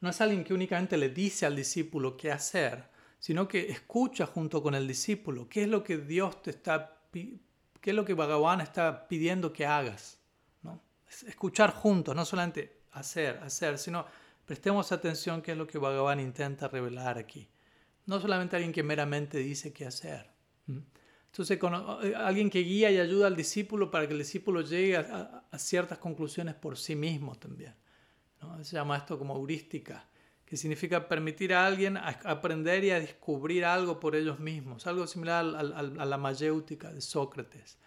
no es alguien que únicamente le dice al discípulo qué hacer, sino que escucha junto con el discípulo qué es lo que Dios te está qué es lo que Bhagavan está pidiendo que hagas. ¿no? Escuchar juntos, no solamente hacer, hacer, sino prestemos atención qué es lo que Bhagavan intenta revelar aquí. No solamente alguien que meramente dice qué hacer. Entonces, eh, alguien que guía y ayuda al discípulo para que el discípulo llegue a, ciertas conclusiones por sí mismo también. ¿No? Se llama esto como heurística, que significa permitir a alguien aprender y a descubrir algo por ellos mismos, algo similar a la mayéutica de Sócrates.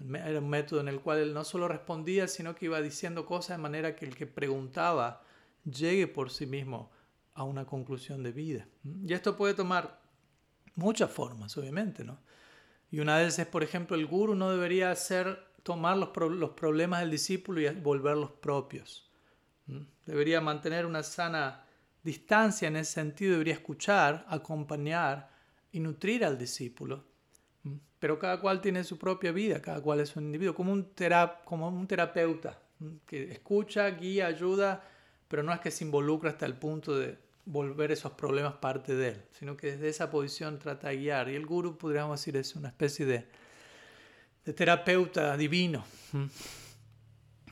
Era un método en el cual él no solo respondía, sino que iba diciendo cosas de manera que el que preguntaba llegue por sí mismo a una conclusión de vida. Y esto puede tomar muchas formas, obviamente, ¿no? Y una de ellas es, por ejemplo, el guru no debería hacer, tomar los, los problemas del discípulo y volverlos propios. Debería mantener una sana distancia en ese sentido debería escuchar, acompañar y nutrir al discípulo. Pero cada cual tiene su propia vida, cada cual es un individuo, como un, como un terapeuta que escucha, guía, ayuda, pero no es que se involucra hasta el punto de volver esos problemas parte de él, sino que desde esa posición trata de guiar. Y el guru, podríamos decir, es una especie de, de terapeuta divino.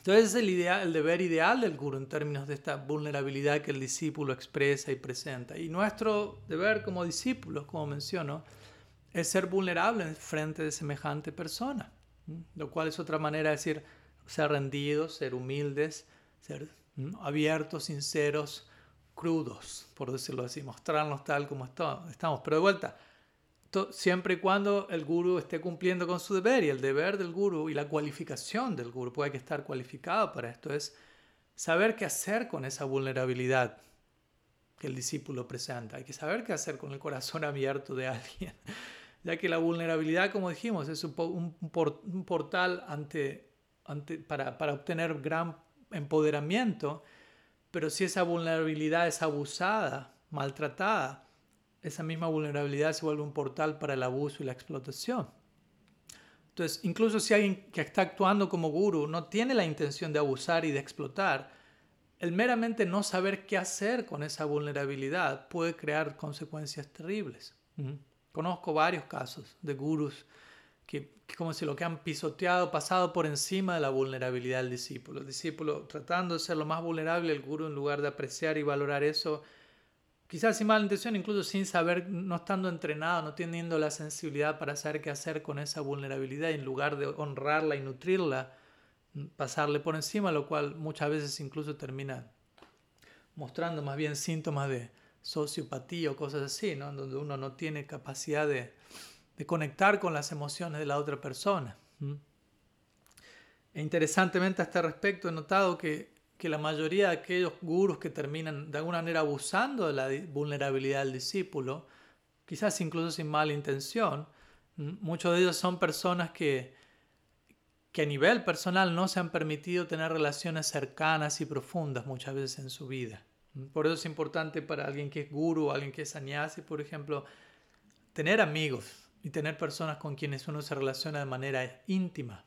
Entonces es el, ideal, el deber ideal del guru en términos de esta vulnerabilidad que el discípulo expresa y presenta. Y nuestro deber como discípulos, como menciono, es ser vulnerables frente de semejante persona. Lo cual es otra manera de decir ser rendidos, ser humildes, ser abiertos, sinceros, crudos, por decirlo así, mostrarnos tal como estamos. Pero de vuelta, siempre y cuando el guru esté cumpliendo con su deber y el deber del guru y la cualificación del guru puede que estar cualificado para esto es saber qué hacer con esa vulnerabilidad que el discípulo presenta. Hay que saber qué hacer con el corazón abierto de alguien, ya que la vulnerabilidad, como dijimos, es un, portal para obtener gran empoderamiento Pero si esa vulnerabilidad es abusada, maltratada, esa misma vulnerabilidad se vuelve un portal para el abuso y la explotación. Entonces, incluso si alguien que está actuando como guru no tiene la intención de abusar y de explotar, el meramente no saber qué hacer con esa vulnerabilidad puede crear consecuencias terribles. Conozco varios casos de gurus que, como si lo que han pisoteado, pasado por encima de la vulnerabilidad del discípulo. El discípulo tratando de ser lo más vulnerable, el guru en lugar de apreciar y valorar eso, quizás sin mala intención, incluso sin saber, no estando entrenado, no teniendo la sensibilidad para saber qué hacer con esa vulnerabilidad, en lugar de honrarla y nutrirla, pasarle por encima, lo cual muchas veces incluso termina mostrando más bien síntomas de sociopatía o cosas así, ¿no? donde uno no tiene capacidad de, de conectar con las emociones de la otra persona. E interesantemente a este respecto he notado que, que, la mayoría de aquellos gurus que terminan de alguna manera abusando de la vulnerabilidad del discípulo, quizás incluso sin mala intención, muchos de ellos son personas que, que a nivel personal no se han permitido tener relaciones cercanas y profundas muchas veces en su vida. Por eso es importante para alguien que es guru, alguien que es sannyasi, por ejemplo, tener amigos, y tener personas con quienes uno se relaciona de manera íntima,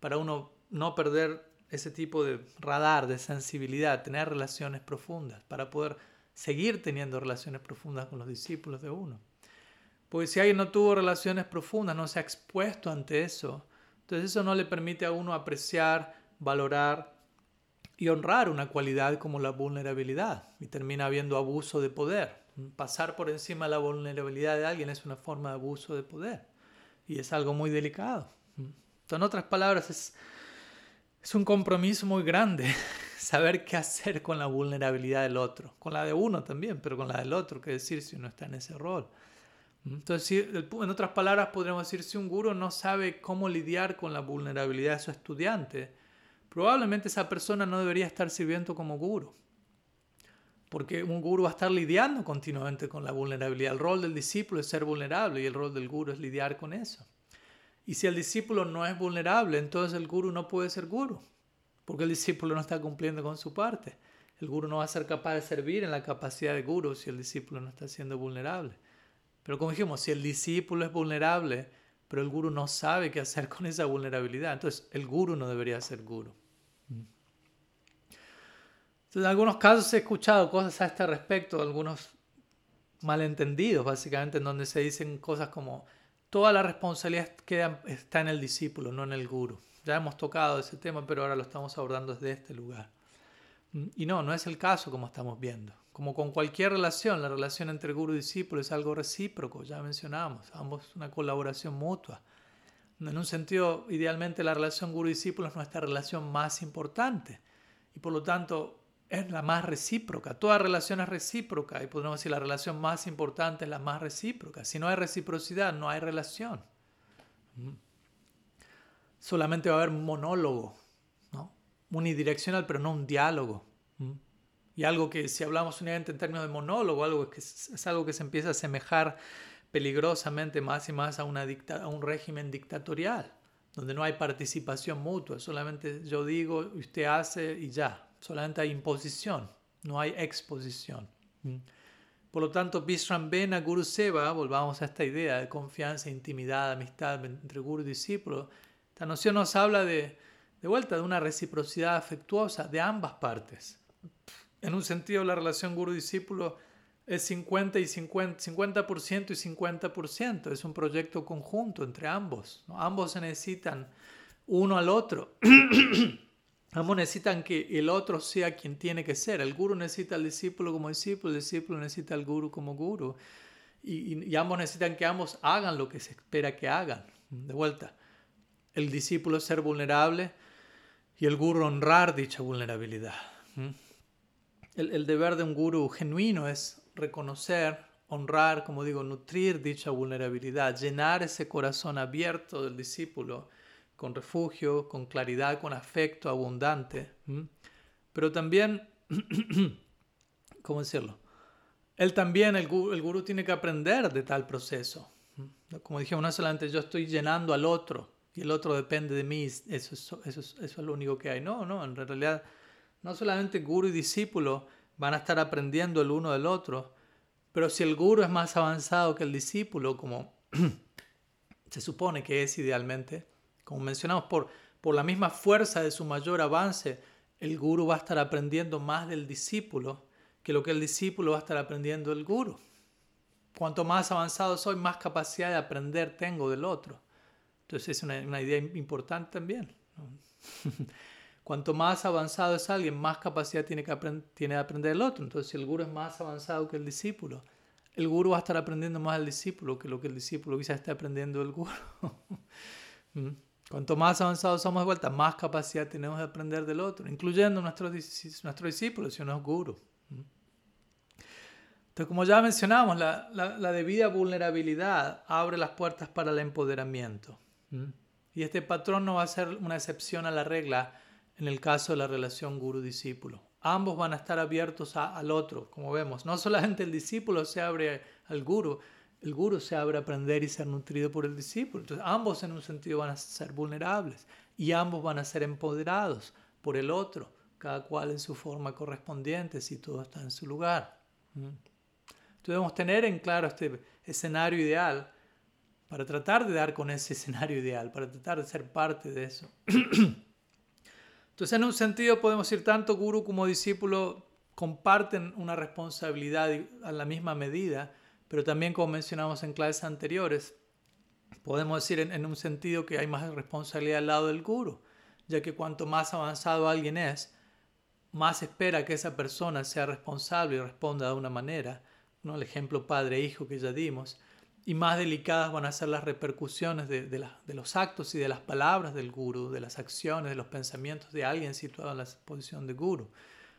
para uno no perder ese tipo de radar, de sensibilidad, tener relaciones profundas, para poder seguir teniendo relaciones profundas con los discípulos de uno. Porque si alguien no tuvo relaciones profundas, no se ha expuesto ante eso, entonces eso no le permite a uno apreciar, valorar y honrar una cualidad como la vulnerabilidad y termina habiendo abuso de poder. Pasar por encima de la vulnerabilidad de alguien es una forma de abuso de poder y es algo muy delicado. En otras palabras, es, es un compromiso muy grande saber qué hacer con la vulnerabilidad del otro, con la de uno también, pero con la del otro, qué decir si uno está en ese rol. Entonces, en otras palabras, podríamos decir, si un guru no sabe cómo lidiar con la vulnerabilidad de su estudiante, probablemente esa persona no debería estar sirviendo como guru porque un guru va a estar lidiando continuamente con la vulnerabilidad. El rol del discípulo es ser vulnerable y el rol del guru es lidiar con eso. Y si el discípulo no es vulnerable, entonces el guru no puede ser guru, porque el discípulo no está cumpliendo con su parte. El guru no va a ser capaz de servir en la capacidad de guru si el discípulo no está siendo vulnerable. Pero como dijimos, si el discípulo es vulnerable, pero el guru no sabe qué hacer con esa vulnerabilidad, entonces el guru no debería ser guru. Entonces, en algunos casos he escuchado cosas a este respecto, algunos malentendidos, básicamente, en donde se dicen cosas como toda la responsabilidad está en el discípulo, no en el guru. Ya hemos tocado ese tema, pero ahora lo estamos abordando desde este lugar. Y no, no es el caso como estamos viendo. Como con cualquier relación, la relación entre guru y discípulo es algo recíproco, ya mencionamos, ambos una colaboración mutua. En un sentido, idealmente la relación guru-discípulo es nuestra relación más importante y por lo tanto es la más recíproca. Toda relación es recíproca y podemos decir la relación más importante es la más recíproca. Si no hay reciprocidad, no hay relación. Solamente va a haber monólogo, ¿no? unidireccional, pero no un diálogo. Y algo que si hablamos únicamente en términos de monólogo, algo que es, algo que se empieza a asemejar peligrosamente más y más a, una a un régimen dictatorial, donde no hay participación mutua, solamente yo digo, usted hace y ya, solamente hay imposición, no hay exposición. Por lo tanto, Bena Guru Seva, volvamos a esta idea de confianza, intimidad, amistad entre guru y discípulo, esta noción nos habla de, de vuelta de una reciprocidad afectuosa de ambas partes. En un sentido, la relación guru-discípulo es 50 y 50, 50% y 50%, es un proyecto conjunto entre ambos. Ambos se necesitan uno al otro. Ambos necesitan que el otro sea quien tiene que ser. El guru necesita al discípulo como discípulo, el discípulo necesita al guru como guru. Y, ambos necesitan que ambos hagan lo que se espera que hagan. De vuelta, el discípulo ser vulnerable y el guru honrar dicha vulnerabilidad. El, el deber de un guru genuino es reconocer, honrar, como digo, nutrir dicha vulnerabilidad, llenar ese corazón abierto del discípulo con refugio, con claridad, con afecto abundante. Pero también, ¿cómo decirlo? Él también, el gurú, gurú tiene que aprender de tal proceso. Como dije, no solamente yo estoy llenando al otro y el otro depende de mí, eso es, eso, eso es lo único que hay. No, no, en realidad no solamente guru y discípulo van a estar aprendiendo el uno del otro, pero si el guru es más avanzado que el discípulo, como se supone que es idealmente, como mencionamos, por, por la misma fuerza de su mayor avance, el guru va a estar aprendiendo más del discípulo que lo que el discípulo va a estar aprendiendo del guru. Cuanto más avanzado soy, más capacidad de aprender tengo del otro. Entonces es una, idea importante también. Cuanto más avanzado es alguien, más capacidad tiene, que tiene de aprender el otro. Entonces, si el guru es más avanzado que el discípulo, el guru va a estar aprendiendo más del discípulo que lo que el discípulo quizás esté aprendiendo del guru. Cuanto más avanzados somos de vuelta, más capacidad tenemos de aprender del otro, incluyendo nuestros, nuestros discípulos, si uno es guru. Mm. Entonces, como ya mencionamos, la, la, debida vulnerabilidad abre las puertas para el empoderamiento. Mm. Y este patrón no va a ser una excepción a la regla en el caso de la relación guru-discípulo. Ambos van a estar abiertos al otro, como vemos. No solamente el discípulo se abre al guru, el guru se abre a aprender y ser nutrido por el discípulo. Entonces ambos en un sentido van a ser vulnerables y ambos van a ser empoderados por el otro, cada cual en su forma correspondiente, si todo está en su lugar. ¿Mm? Entonces debemos tener en claro este escenario ideal para tratar de dar con ese escenario ideal, para tratar de ser parte de eso. Entonces, en un sentido, podemos decir, tanto guru como discípulo comparten una responsabilidad a la misma medida, pero también, como mencionamos en clases anteriores, podemos decir en, un sentido que hay más responsabilidad al lado del guru, ya que cuanto más avanzado alguien es, más espera que esa persona sea responsable y responda de una manera. ¿no? El ejemplo padre-hijo que ya dimos y más delicadas van a ser las repercusiones de, de, los actos y de las palabras del guru, de las acciones, de los pensamientos de alguien situado en la posición de guru.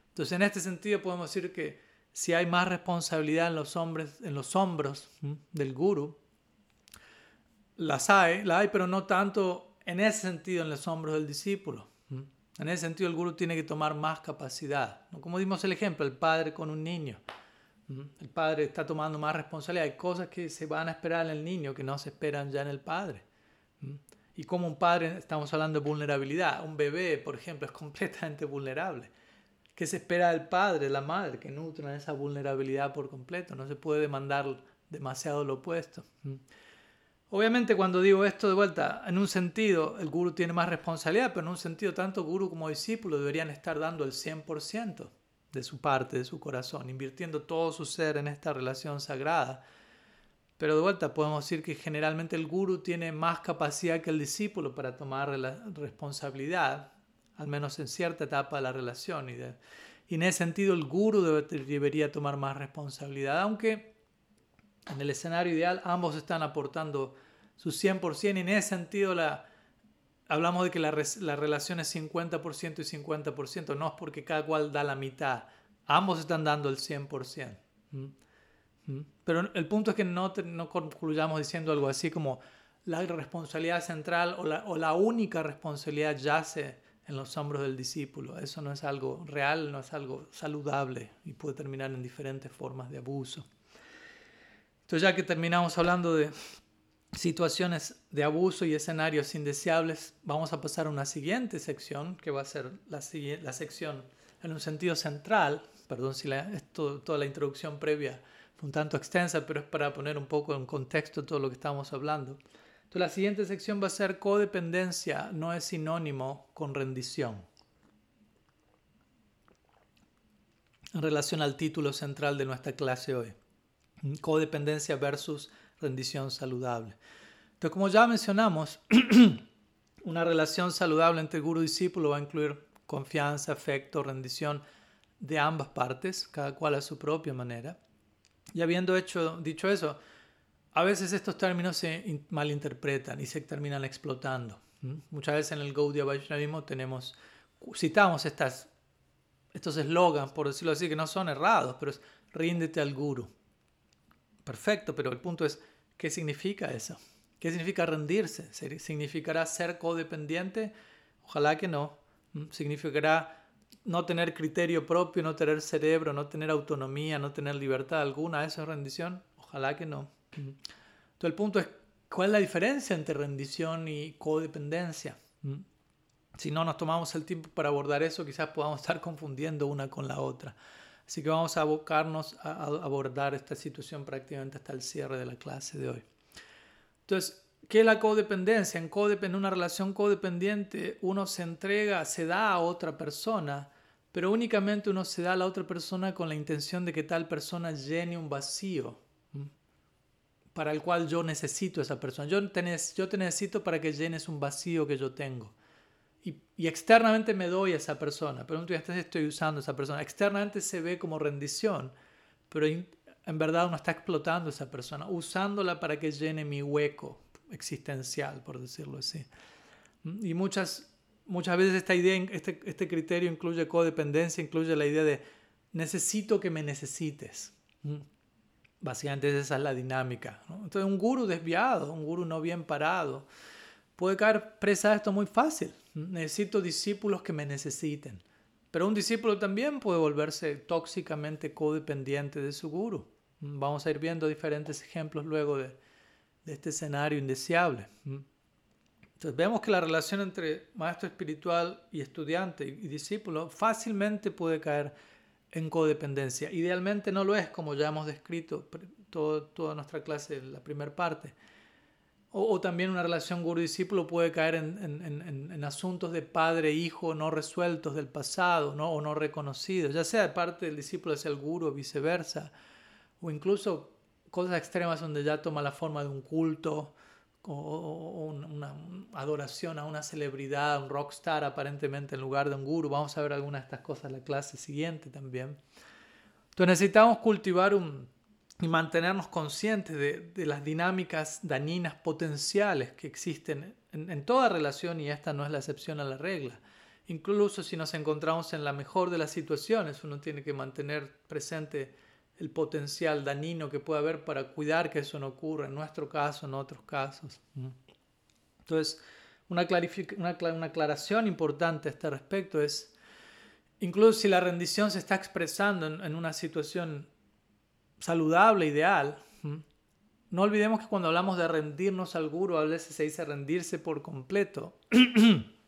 Entonces, en este sentido podemos decir que si hay más responsabilidad en los, hombres, en los hombros del guru, las hay, la hay, pero no tanto en ese sentido en los hombros del discípulo. En ese sentido, el guru tiene que tomar más capacidad. Como dimos el ejemplo, el padre con un niño. El padre está tomando más responsabilidad. Hay cosas que se van a esperar en el niño que no se esperan ya en el padre. Y como un padre, estamos hablando de vulnerabilidad. Un bebé, por ejemplo, es completamente vulnerable. ¿Qué se espera del padre, la madre? Que nutran esa vulnerabilidad por completo. No se puede demandar demasiado lo opuesto. Obviamente cuando digo esto de vuelta, en un sentido el guru tiene más responsabilidad, pero en un sentido tanto guru como discípulo deberían estar dando el 100% de su parte, de su corazón, invirtiendo todo su ser en esta relación sagrada. Pero de vuelta podemos decir que generalmente el guru tiene más capacidad que el discípulo para tomar la responsabilidad, al menos en cierta etapa de la relación. Y, en ese sentido el guru debería tomar más responsabilidad, aunque en el escenario ideal ambos están aportando su 100% y en ese sentido la, hablamos de que la, la relación es 50% y 50%, no es porque cada cual da la mitad, ambos están dando el 100%. ¿Mm? Pero el punto es que no, no concluyamos diciendo algo así como la responsabilidad central o la, o la única responsabilidad yace en los hombros del discípulo. Eso no es algo real, no es algo saludable y puede terminar en diferentes formas de abuso. Entonces ya que terminamos hablando de situaciones de abuso y escenarios indeseables, vamos a pasar a una siguiente sección, que va a ser la, la sección en un sentido central. Perdón si la, toda la introducción previa fue un tanto extensa, pero es para poner un poco en contexto todo lo que estamos hablando. Entonces, la siguiente sección va a ser codependencia, no es sinónimo con rendición. En relación al título central de nuestra clase hoy. Codependencia versus rendición saludable. Entonces, como ya mencionamos, una relación saludable entre guru y discípulo va a incluir confianza, afecto, rendición de ambas partes, cada cual a su propia manera. Y habiendo hecho, dicho eso, a veces estos términos se malinterpretan y se terminan explotando. Muchas veces en el Gaudiya Vaishnavismo tenemos, citamos estas, estos eslogans, por decirlo así, que no son errados, pero es ríndete al guru. Perfecto, pero el punto es, ¿qué significa eso? ¿Qué significa rendirse? ¿Significará ser codependiente? Ojalá que no. ¿Mm? ¿Significará no tener criterio propio, no tener cerebro, no tener autonomía, no tener libertad alguna? ¿Eso es rendición? Ojalá que no. Entonces el punto es, ¿cuál es la diferencia entre rendición y codependencia? Si no nos tomamos el tiempo para abordar eso, quizás podamos estar confundiendo una con la otra. Así que vamos a abocarnos a abordar esta situación prácticamente hasta el cierre de la clase de hoy. Entonces, ¿qué es la codependencia? En, en una relación codependiente uno se entrega, se da a otra persona, pero únicamente uno se da a la otra persona con la intención de que tal persona llene un vacío para el cual yo necesito a esa persona. Yo te, yo necesito para que llenes un vacío que yo tengo. Y, externamente me doy a esa persona, pero ya estoy usando a esa persona. Externamente se ve como rendición, pero en verdad uno está explotando a esa persona, usándola para que llene mi hueco existencial, por decirlo así. Y muchas, muchas veces esta idea, este, este criterio incluye codependencia, incluye la idea de necesito que me necesites. Básicamente esa es la dinámica. Entonces un guru desviado, un guru no bien parado, puede caer presa de esto muy fácil. Necesito discípulos que me necesiten. Pero un discípulo también puede volverse tóxicamente codependiente de su guru. Vamos a ir viendo diferentes ejemplos luego de, este escenario indeseable. Entonces vemos que la relación entre maestro espiritual y estudiante y, discípulo fácilmente puede caer en codependencia. Idealmente no lo es, como ya hemos descrito toda nuestra clase, en la primera parte. O, también una relación guru-discípulo puede caer en, asuntos de padre-hijo no resueltos del pasado ¿no? o no reconocidos, ya sea de parte del discípulo hacia el guru o viceversa, o incluso cosas extremas donde ya toma la forma de un culto o, una, adoración a una celebridad, a un rockstar aparentemente en lugar de un guru. Vamos a ver algunas de estas cosas en la clase siguiente también. Entonces necesitamos cultivar un y mantenernos conscientes de, las dinámicas dañinas potenciales que existen en, toda relación y esta no es la excepción a la regla. Incluso si nos encontramos en la mejor de las situaciones, uno tiene que mantener presente el potencial dañino que puede haber para cuidar que eso no ocurra, en nuestro caso, en otros casos. Entonces, una, una aclaración importante a este respecto es, incluso si la rendición se está expresando en, en una situación saludable, ideal, no olvidemos que cuando hablamos de rendirnos al guru, a veces se dice rendirse por completo.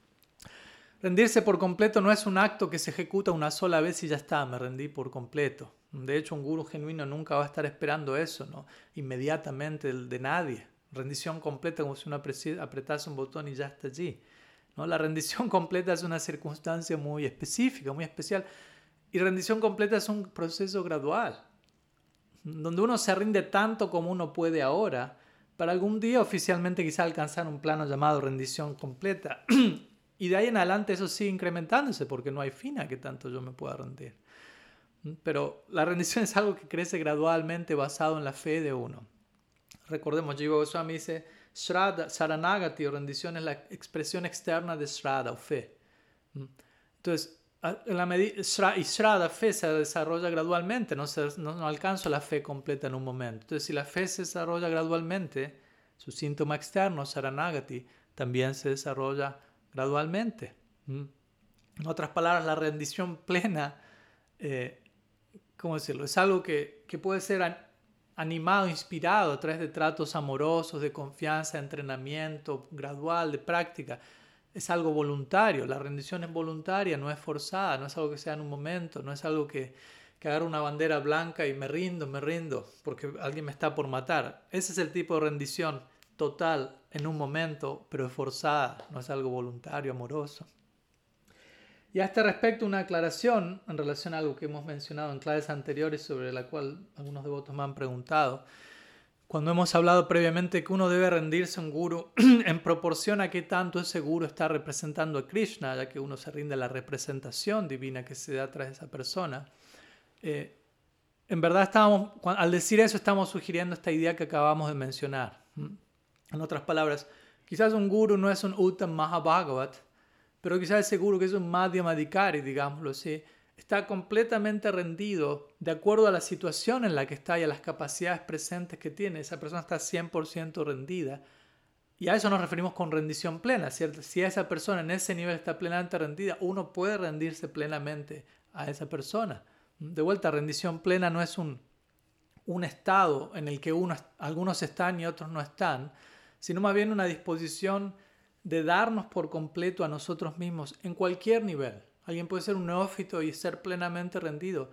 rendirse por completo no es un acto que se ejecuta una sola vez y ya está, me rendí por completo. De hecho, un guru genuino nunca va a estar esperando eso, ¿no? Inmediatamente de nadie. Rendición completa como si uno apretase un botón y ya está allí. ¿no? La rendición completa es una circunstancia muy específica, muy especial. Y rendición completa es un proceso gradual donde uno se rinde tanto como uno puede ahora, para algún día oficialmente quizá alcanzar un plano llamado rendición completa. y de ahí en adelante eso sigue incrementándose porque no hay fin a que tanto yo me pueda rendir. Pero la rendición es algo que crece gradualmente basado en la fe de uno. Recordemos, Jiva Goswami dice, Shraddha, Saranagati o rendición es la expresión externa de Shraddha o fe. Entonces, en la y Shraddha, fe, se desarrolla gradualmente, no, se, no, alcanzo la fe completa en un momento. Entonces, si la fe se desarrolla gradualmente, su síntoma externo, Saranagati, también se desarrolla gradualmente. ¿Mm? En otras palabras, la rendición plena, eh, ¿cómo decirlo? Es algo que, puede ser animado, inspirado a través de tratos amorosos, de confianza, de entrenamiento gradual, de práctica es algo voluntario, la rendición es voluntaria, no es forzada, no es algo que sea en un momento, no es algo que, que una bandera blanca y me rindo, me rindo, porque alguien me está por matar. Ese es el tipo de rendición total en un momento, pero es forzada, no es algo voluntario, amoroso. Y a este respecto, una aclaración en relación a algo que hemos mencionado en clases anteriores sobre la cual algunos devotos me han preguntado cuando hemos hablado previamente que uno debe rendirse a un guru en proporción a qué tanto ese guru está representando a Krishna, ya que uno se rinde a la representación divina que se da tras esa persona. Eh, en verdad, estamos, al decir eso, estamos sugiriendo esta idea que acabamos de mencionar. En otras palabras, quizás un guru no es un Uttam Mahabhagavat, pero quizás ese guru que es un Madhyamadikari, digámoslo así, está completamente rendido de acuerdo a la situación en la que está y a las capacidades presentes que tiene. Esa persona está 100% rendida. Y a eso nos referimos con rendición plena. Si esa persona en ese nivel está plenamente rendida, uno puede rendirse plenamente a esa persona. De vuelta, rendición plena no es un, un estado en el que uno, algunos están y otros no están, sino más bien una disposición de darnos por completo a nosotros mismos en cualquier nivel. Alguien puede ser un neófito y ser plenamente rendido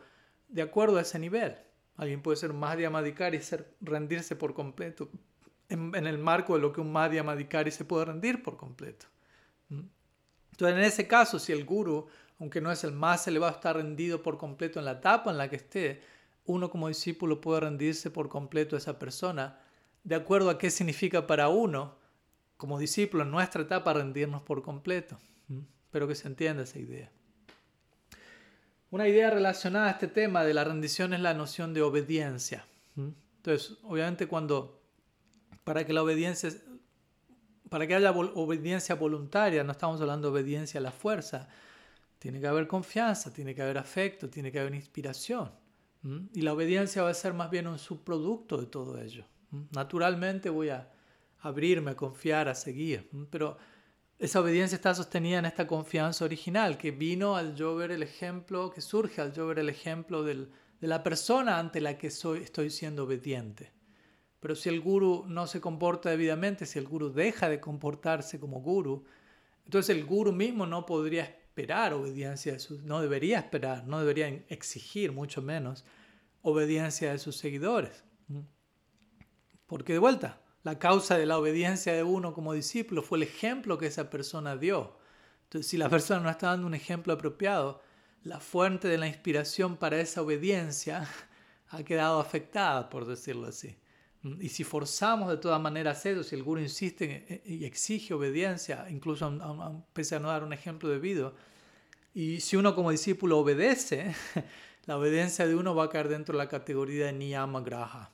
de acuerdo a ese nivel. Alguien puede ser un Madhya Madhikari y ser, rendirse por completo en, el marco de lo que un Madhya Madhikari se puede rendir por completo. Entonces, en ese caso, si el guru, aunque no es el más elevado, está rendido por completo en la etapa en la que esté, uno como discípulo puede rendirse por completo a esa persona, de acuerdo a qué significa para uno, como discípulo, en nuestra etapa, rendirnos por completo. ¿Mm? Espero que se entienda esa idea. Una idea relacionada a este tema de la rendición es la noción de obediencia. ¿Mm? Entonces, obviamente cuando, para que la obediencia, para que haya obediencia voluntaria, no estamos hablando de obediencia a la fuerza, tiene que haber confianza, tiene que haber afecto, tiene que haber inspiración. Y la obediencia va a ser más bien un subproducto de todo ello. Naturalmente voy a abrirme, a confiar, a seguir. Pero esa obediencia está sostenida en esta confianza original que vino al yo ver el ejemplo, que surge al yo ver el ejemplo de la persona ante la que soy, estoy siendo obediente. Pero si el guru no se comporta debidamente, si el guru deja de comportarse como guru, entonces el guru mismo no podría esperar obediencia de sus, no debería esperar, no debería exigir mucho menos obediencia de sus seguidores. Porque de vuelta, la causa de la obediencia de uno como discípulo fue el ejemplo que esa persona dio. Entonces, si la persona no está dando un ejemplo apropiado, la fuente de la inspiración para esa obediencia ha quedado afectada, por decirlo así. Y si forzamos de todas maneras eso, si el guru insiste y exige obediencia, incluso pese a no dar un ejemplo debido, y si uno como discípulo obedece, la obediencia de uno va a caer dentro de la categoría de niyama graha,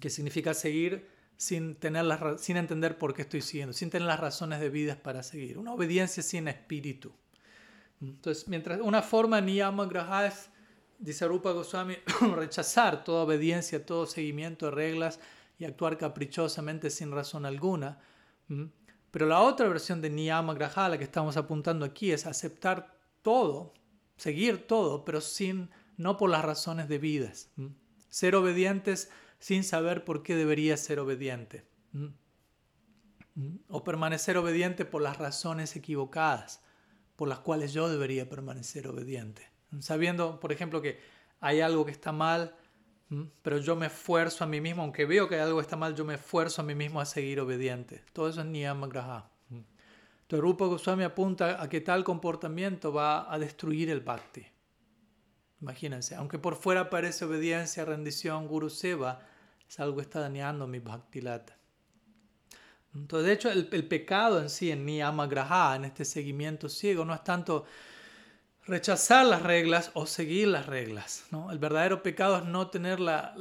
que significa seguir sin, tener las, sin entender por qué estoy siguiendo, sin tener las razones debidas para seguir. Una obediencia sin espíritu. Entonces, mientras una forma niyama graha es, dice Rupa Goswami, rechazar toda obediencia, todo seguimiento de reglas y actuar caprichosamente sin razón alguna. Pero la otra versión de Niyama Graha, la que estamos apuntando aquí, es aceptar todo, seguir todo, pero sin, no por las razones debidas. Ser obedientes sin saber por qué debería ser obediente. O permanecer obediente por las razones equivocadas por las cuales yo debería permanecer obediente. Sabiendo, por ejemplo, que hay algo que está mal, pero yo me esfuerzo a mí mismo, aunque veo que algo está mal, yo me esfuerzo a mí mismo a seguir obediente. Todo eso es niyama graha. Entonces Rupa Goswami apunta a que tal comportamiento va a destruir el bhakti. Imagínense, aunque por fuera parece obediencia, rendición, guru seva, es algo que está dañando mi bhakti lata. Entonces, de hecho, el, el, pecado en sí, en niyama graha, en este seguimiento ciego, no es tanto rechazar las reglas o seguir las reglas. ¿no? El verdadero pecado es no tener la,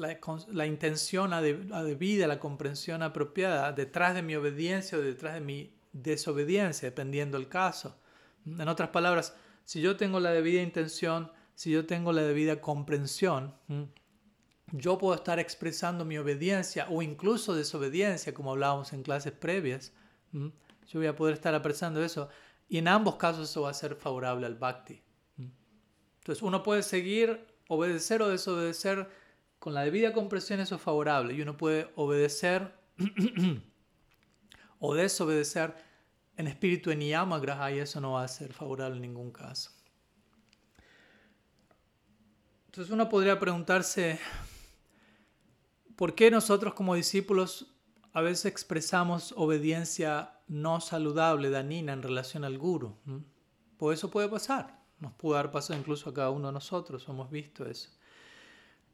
intención debida, la comprensión apropiada detrás de mi obediencia o detrás de mi desobediencia, dependiendo del caso. En otras palabras, si yo tengo la debida intención, si yo tengo la debida comprensión, yo puedo estar expresando mi obediencia o incluso desobediencia, como hablábamos en clases previas. Yo voy a poder estar expresando eso. Y en ambos casos eso va a ser favorable al bhakti. Entonces uno puede seguir, obedecer o desobedecer con la debida comprensión, eso es favorable. Y uno puede obedecer o desobedecer en espíritu en graha y eso no va a ser favorable en ningún caso. Entonces uno podría preguntarse, ¿por qué nosotros como discípulos a veces expresamos obediencia no saludable, danina en relación al guru? Pues eso puede pasar, nos puede dar paso incluso a cada uno de nosotros, hemos visto eso.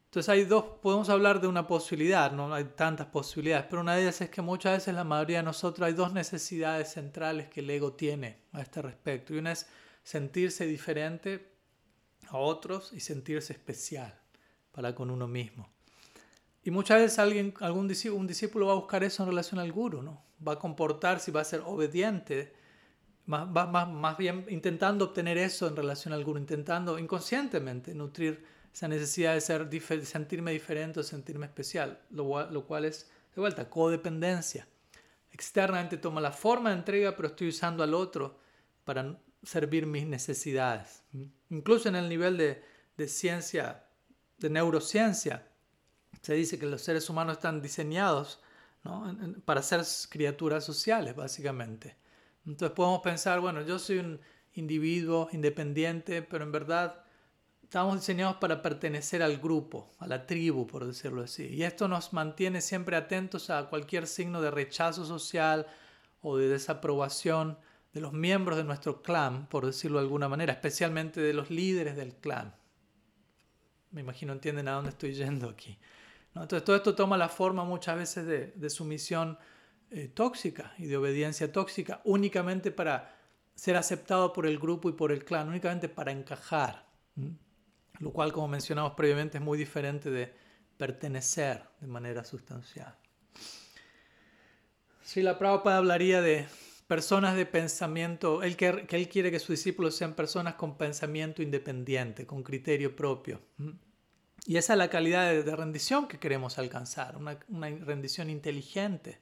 Entonces hay dos, podemos hablar de una posibilidad, no hay tantas posibilidades, pero una de ellas es que muchas veces la mayoría de nosotros hay dos necesidades centrales que el ego tiene a este respecto. Y una es sentirse diferente a otros y sentirse especial para con uno mismo. Y muchas veces alguien, algún discípulo, va a buscar eso en relación al guru, ¿no? Va a comportarse y va a ser obediente, más, más, más bien intentando obtener eso en relación al guru, intentando inconscientemente nutrir esa necesidad de, ser, sentirme diferente o sentirme especial, lo, cual es, de vuelta, codependencia. Externamente toma la forma de entrega, pero estoy usando al otro para servir mis necesidades. Incluso en el nivel de, de ciencia, de neurociencia, se dice que los seres humanos están diseñados ¿no? para ser criaturas sociales, básicamente. Entonces podemos pensar, bueno, yo soy un individuo independiente, pero en verdad estamos diseñados para pertenecer al grupo, a la tribu, por decirlo así. Y esto nos mantiene siempre atentos a cualquier signo de rechazo social o de desaprobación de los miembros de nuestro clan, por decirlo de alguna manera, especialmente de los líderes del clan. Me imagino entienden a dónde estoy yendo aquí. Entonces todo esto toma la forma muchas veces de, sumisión eh, tóxica y de obediencia tóxica, únicamente para ser aceptado por el grupo y por el clan, únicamente para encajar. Lo cual, como mencionamos previamente, es muy diferente de pertenecer de manera sustancial. Si la Prabhupada hablaría de personas de pensamiento, él que, él quiere que sus discípulos sean personas con pensamiento independiente, con criterio propio. Y esa es la calidad de, rendición que queremos alcanzar, una, rendición inteligente,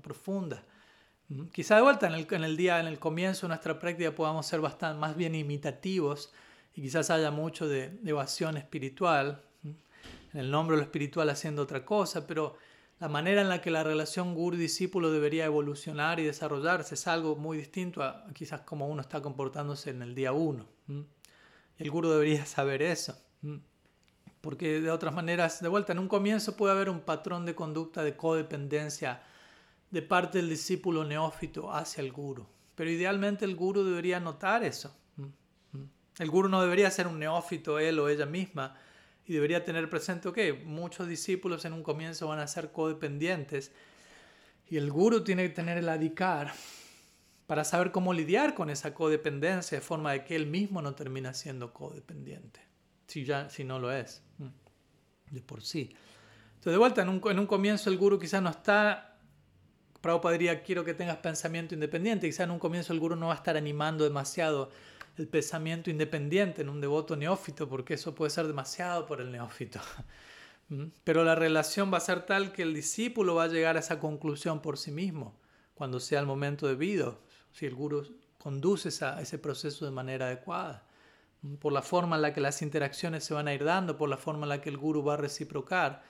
profunda. Quizá de vuelta en el, en el, día, en el comienzo de nuestra práctica podamos ser bastante más bien imitativos y quizás haya mucho de evasión espiritual, en el nombre de lo espiritual haciendo otra cosa, pero la manera en la que la relación guru-discípulo debería evolucionar y desarrollarse es algo muy distinto a quizás como uno está comportándose en el día uno. El guru debería saber eso. Porque de otras maneras, de vuelta, en un comienzo puede haber un patrón de conducta de codependencia de parte del discípulo neófito hacia el guru. Pero idealmente el guru debería notar eso. El guru no debería ser un neófito él o ella misma, y debería tener presente, que muchos discípulos en un comienzo van a ser codependientes y el guru tiene que tener el adikar para saber cómo lidiar con esa codependencia de forma de que él mismo no termina siendo codependiente, si, ya, si no lo es, de por sí. Entonces, de vuelta, en un, en un comienzo el guru quizás no está Prabhupada diría, quiero que tengas pensamiento independiente. Quizás en un comienzo el guru no va a estar animando demasiado el pensamiento independiente en un devoto neófito, porque eso puede ser demasiado por el neófito. ¿Mm? Pero la relación va a ser tal que el discípulo va a llegar a esa conclusión por sí mismo, cuando sea el momento debido, si el guru conduce a ese proceso de manera adecuada, ¿Mm? por la forma en la que las interacciones se van a ir dando, por la forma en la que el guru va a reciprocar.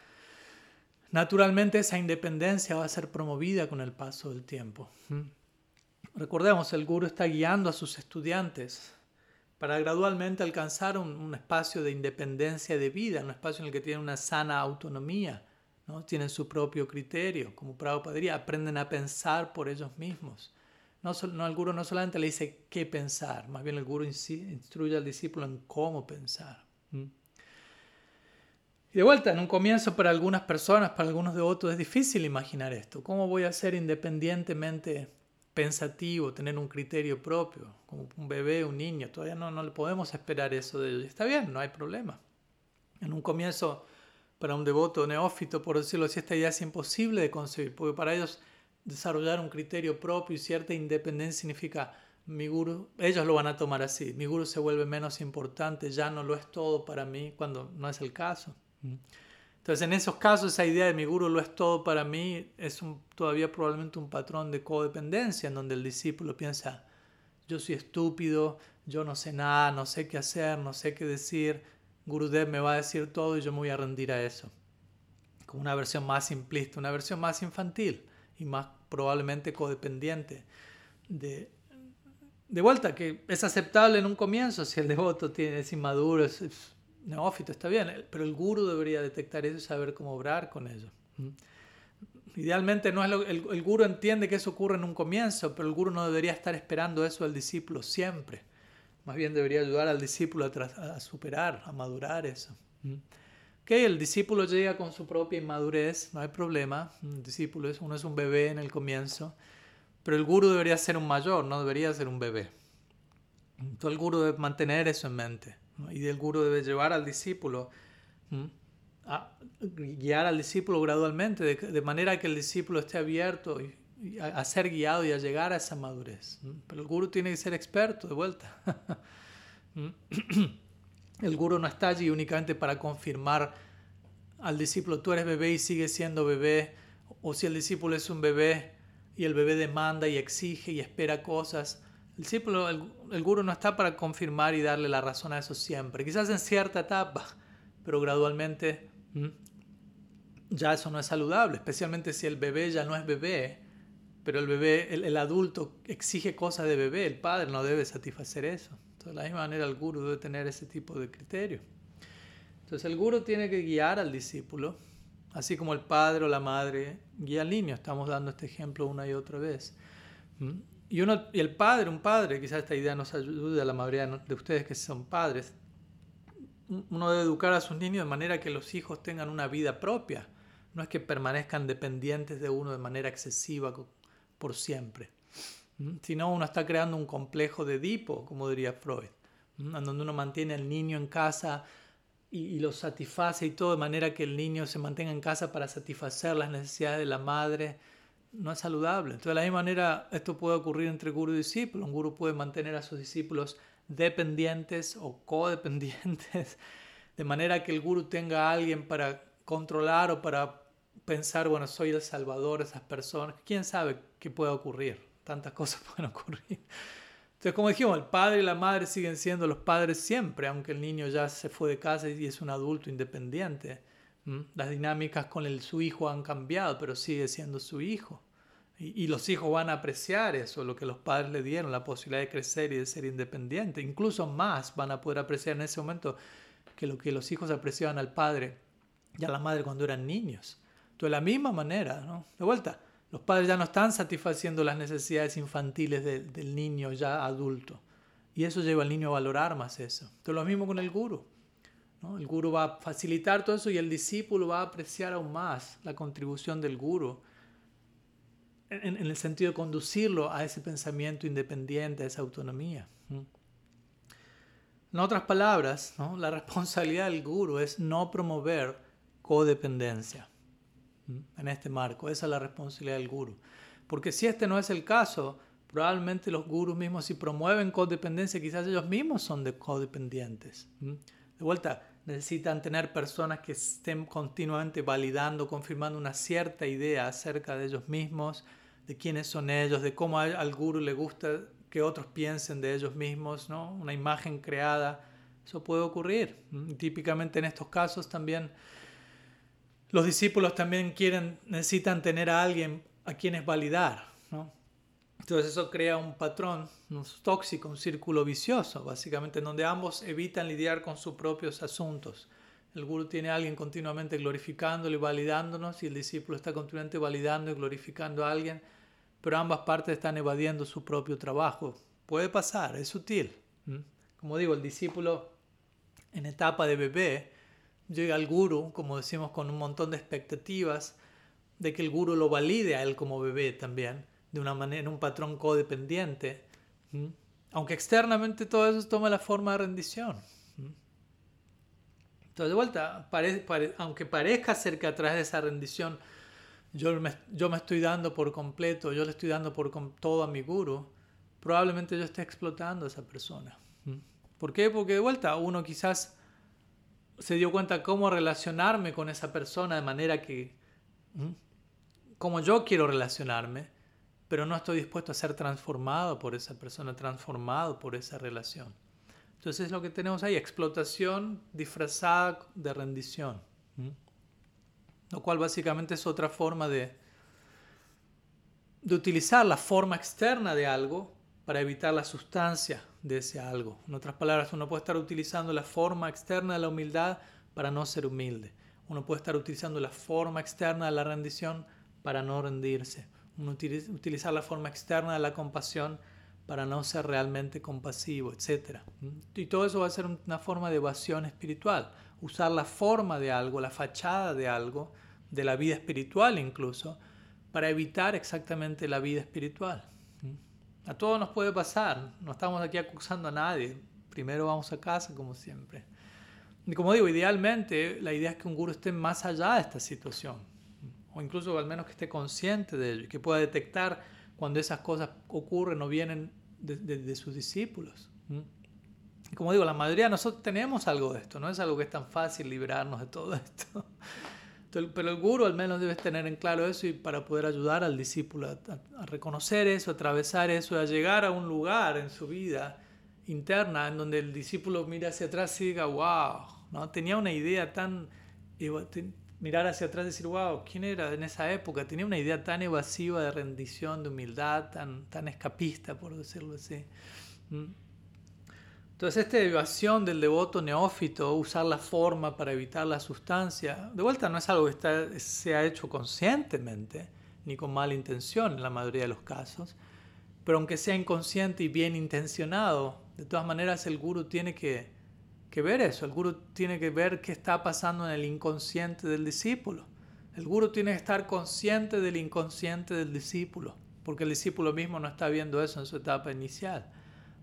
Naturalmente esa independencia va a ser promovida con el paso del tiempo. ¿Mm? Recordemos, el guru está guiando a sus estudiantes para gradualmente alcanzar un, espacio de independencia de vida, un espacio en el que tienen una sana autonomía, ¿no? tienen su propio criterio, como Prabhupada diría, aprenden a pensar por ellos mismos. No, no, el guru no solamente le dice qué pensar, más bien el guru instruye al discípulo en cómo pensar. Y de vuelta, en un comienzo para algunas personas, para algunos devotos, es difícil imaginar esto. ¿Cómo voy a ser independientemente pensativo, tener un criterio propio, como un bebé, un niño. Todavía no, no le podemos esperar eso de ellos. Está bien, no hay problema. En un comienzo, para un devoto neófito, por decirlo así, esta idea es imposible de concebir, porque para ellos desarrollar un criterio propio y cierta independencia significa mi guru, ellos lo van a tomar así, mi guru se vuelve menos importante, ya no lo es todo para mí, cuando no es el caso. Entonces, en esos casos, esa idea de mi guru lo es todo para mí es todavía probablemente un patrón de codependencia en donde el discípulo piensa, yo soy estúpido, yo no sé nada, no sé qué hacer, no sé qué decir, Gurudev me va a decir todo y yo me voy a rendir a eso. Como una versión más simplista, una versión más infantil y más probablemente codependiente. De, de vuelta, que es aceptable en un comienzo si el devoto tiene, es inmaduro, neófito, está bien, pero el guru debería detectar eso y saber cómo obrar con ello. Idealmente no es el, el, guru entiende que eso ocurre en un comienzo, pero el guru no debería estar esperando eso del discípulo siempre. Más bien debería ayudar al discípulo a, superar, a madurar eso. Que el discípulo llega con su propia inmadurez, no hay problema. El discípulo es, uno es un bebé en el comienzo, pero el guru debería ser un mayor, no debería ser un bebé. Entonces el guru debe mantener eso en mente. Y el guru debe llevar al discípulo, a guiar al discípulo gradualmente, de, manera que el discípulo esté abierto y, a, ser guiado y a llegar a esa madurez. Pero el guru tiene que ser experto de vuelta. el guru no está allí únicamente para confirmar al discípulo, tú eres bebé y sigues siendo bebé, o si el discípulo es un bebé y el bebé demanda y exige y espera cosas, el discípulo, el, guru no está para confirmar y darle la razón a eso siempre. Quizás en cierta etapa, pero gradualmente ya eso no es saludable, especialmente si el bebé ya no es bebé, pero el bebé, el, adulto exige cosas de bebé, el padre no debe satisfacer eso. De la misma manera, el guru debe tener ese tipo de criterio. Entonces, el guru tiene que guiar al discípulo, así como el padre o la madre guía al niño. Estamos dando este ejemplo una y otra vez. ¿Mm? Y, uno, y el padre, un padre, quizás esta idea nos ayude a la mayoría de ustedes que son padres, uno debe educar a sus niños de manera que los hijos tengan una vida propia. No es que permanezcan dependientes de uno de manera excesiva por siempre. Sino uno está creando un complejo de Edipo, como diría Freud, en donde uno mantiene al niño en casa y, lo satisface y todo de manera que el niño se mantenga en casa para satisfacer las necesidades de la madre. No es saludable. Entonces, de la misma manera, esto puede ocurrir entre guru y discípulo. Un guru puede mantener a sus discípulos dependientes o codependientes, de manera que el guru tenga a alguien para controlar o para pensar, bueno, soy el salvador de esas personas. ¿Quién sabe qué puede ocurrir? Tantas cosas pueden ocurrir. Entonces, como dijimos, el padre y la madre siguen siendo los padres siempre, aunque el niño ya se fue de casa y es un adulto independiente. Las dinámicas con el, su hijo han cambiado, pero sigue siendo su hijo. Y, los hijos van a apreciar eso, lo que los padres le dieron, la posibilidad de crecer y de ser independiente. Incluso más van a poder apreciar en ese momento que lo que los hijos apreciaban al padre y a la madre cuando eran niños. de la misma manera, ¿no? De vuelta, los padres ya no están satisfaciendo las necesidades infantiles del niño ya adulto. Y eso lleva al niño a valorar más eso. Entonces lo mismo con el guru. ¿no? El guru va a facilitar todo eso y el discípulo va a apreciar aún más la contribución del guru en, el sentido de conducirlo a ese pensamiento independiente, a esa autonomía. En otras palabras, la responsabilidad del guru es no promover codependencia en este marco. Esa es la responsabilidad del guru. Porque si este no es el caso, probablemente los gurus mismos si promueven codependencia, quizás ellos mismos son de codependientes. De vuelta, necesitan tener personas que estén continuamente validando, confirmando una cierta idea acerca de ellos mismos, de quiénes son ellos, de cómo al guru le gusta que otros piensen de ellos mismos, ¿no? una imagen creada. Eso puede ocurrir. Típicamente en estos casos también los discípulos también quieren, necesitan tener a alguien a quienes validar. ¿no? Entonces eso crea un patrón tóxico, un círculo vicioso, básicamente, en donde ambos evitan lidiar con sus propios asuntos. El guru tiene a alguien continuamente glorificándolo y validándonos y el discípulo está continuamente validando y glorificando a alguien, pero ambas partes están evadiendo su propio trabajo. Puede pasar, es sutil. Como digo, el discípulo en etapa de bebé llega al guru, como decimos, con un montón de expectativas de que el guru lo valide a él como bebé también, de una manera, en un patrón codependiente, aunque externamente todo eso toma la forma de rendición. Entonces, de vuelta, aunque parezca ser que a través de esa rendición yo me, yo me estoy dando por completo, yo le estoy dando por todo a mi guru, probablemente yo esté explotando a esa persona. ¿Por qué? Porque de vuelta uno quizás se dio cuenta cómo relacionarme con esa persona de manera que, como yo quiero relacionarme, pero no estoy dispuesto a ser transformado por esa persona, transformado por esa relación. Entonces es lo que tenemos ahí, explotación disfrazada de rendición. Lo cual básicamente es otra forma de, de utilizar la forma externa de algo para evitar la sustancia de ese algo. En otras palabras, uno puede estar utilizando la forma externa de la humildad para no ser humilde. Uno puede estar utilizando la forma externa de la rendición para no rendirse. Utilizar la forma externa de la compasión para no ser realmente compasivo, etc. Y todo eso va a ser una forma de evasión espiritual. Usar la forma de algo, la fachada de algo, de la vida espiritual incluso, para evitar exactamente la vida espiritual. A todos nos puede pasar, no estamos aquí acusando a nadie. Primero vamos a casa, como siempre. Y como digo, idealmente la idea es que un guru esté más allá de esta situación, o incluso al menos que esté consciente de ello, que pueda detectar cuando esas cosas ocurren o vienen de, sus discípulos. como digo, la mayoría de nosotros tenemos algo de esto, no es algo que es tan fácil librarnos de todo esto. Pero el guru al menos debe tener en claro eso y para poder ayudar al discípulo a, reconocer eso, a atravesar eso, a llegar a un lugar en su vida interna en donde el discípulo mire hacia atrás y diga, wow, ¿no? tenía una idea tan mirar hacia atrás y decir, wow, ¿quién era en esa época? Tenía una idea tan evasiva de rendición, de humildad, tan, tan escapista, por decirlo así. ¿Mm? Entonces, esta evasión del devoto neófito, usar la forma para evitar la sustancia, de vuelta no es algo que está, se ha hecho conscientemente, ni con mala intención en la mayoría de los casos, pero aunque sea inconsciente y bien intencionado, de todas maneras el guru tiene que, que ver eso, el guru tiene que ver qué está pasando en el inconsciente del discípulo. El guru tiene que estar consciente del inconsciente del discípulo, porque el discípulo mismo no está viendo eso en su etapa inicial.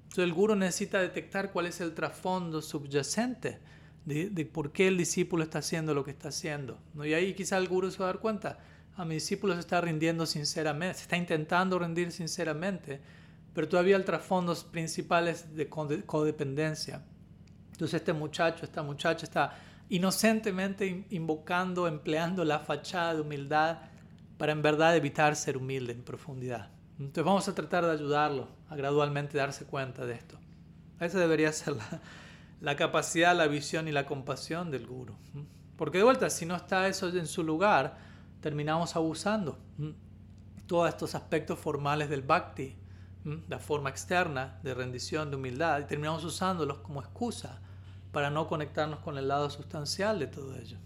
Entonces el guru necesita detectar cuál es el trasfondo subyacente de, por qué el discípulo está haciendo lo que está haciendo. ¿no? Y ahí quizá el guru se va a dar cuenta, a mi discípulo se está rindiendo sinceramente, se está intentando rendir sinceramente, pero todavía el trasfondo principal es de codependencia. Entonces este muchacho, esta muchacha está inocentemente invocando, empleando la fachada de humildad para en verdad evitar ser humilde en profundidad. Entonces vamos a tratar de ayudarlo a gradualmente darse cuenta de esto. Esa debería ser la, capacidad, la visión y la compasión del guru. Porque de vuelta, si no está eso en su lugar, terminamos abusando todos estos aspectos formales del bhakti, la forma externa de rendición, de humildad, y terminamos usándolos como excusa para no conectarnos con el lado sustancial de todo ello.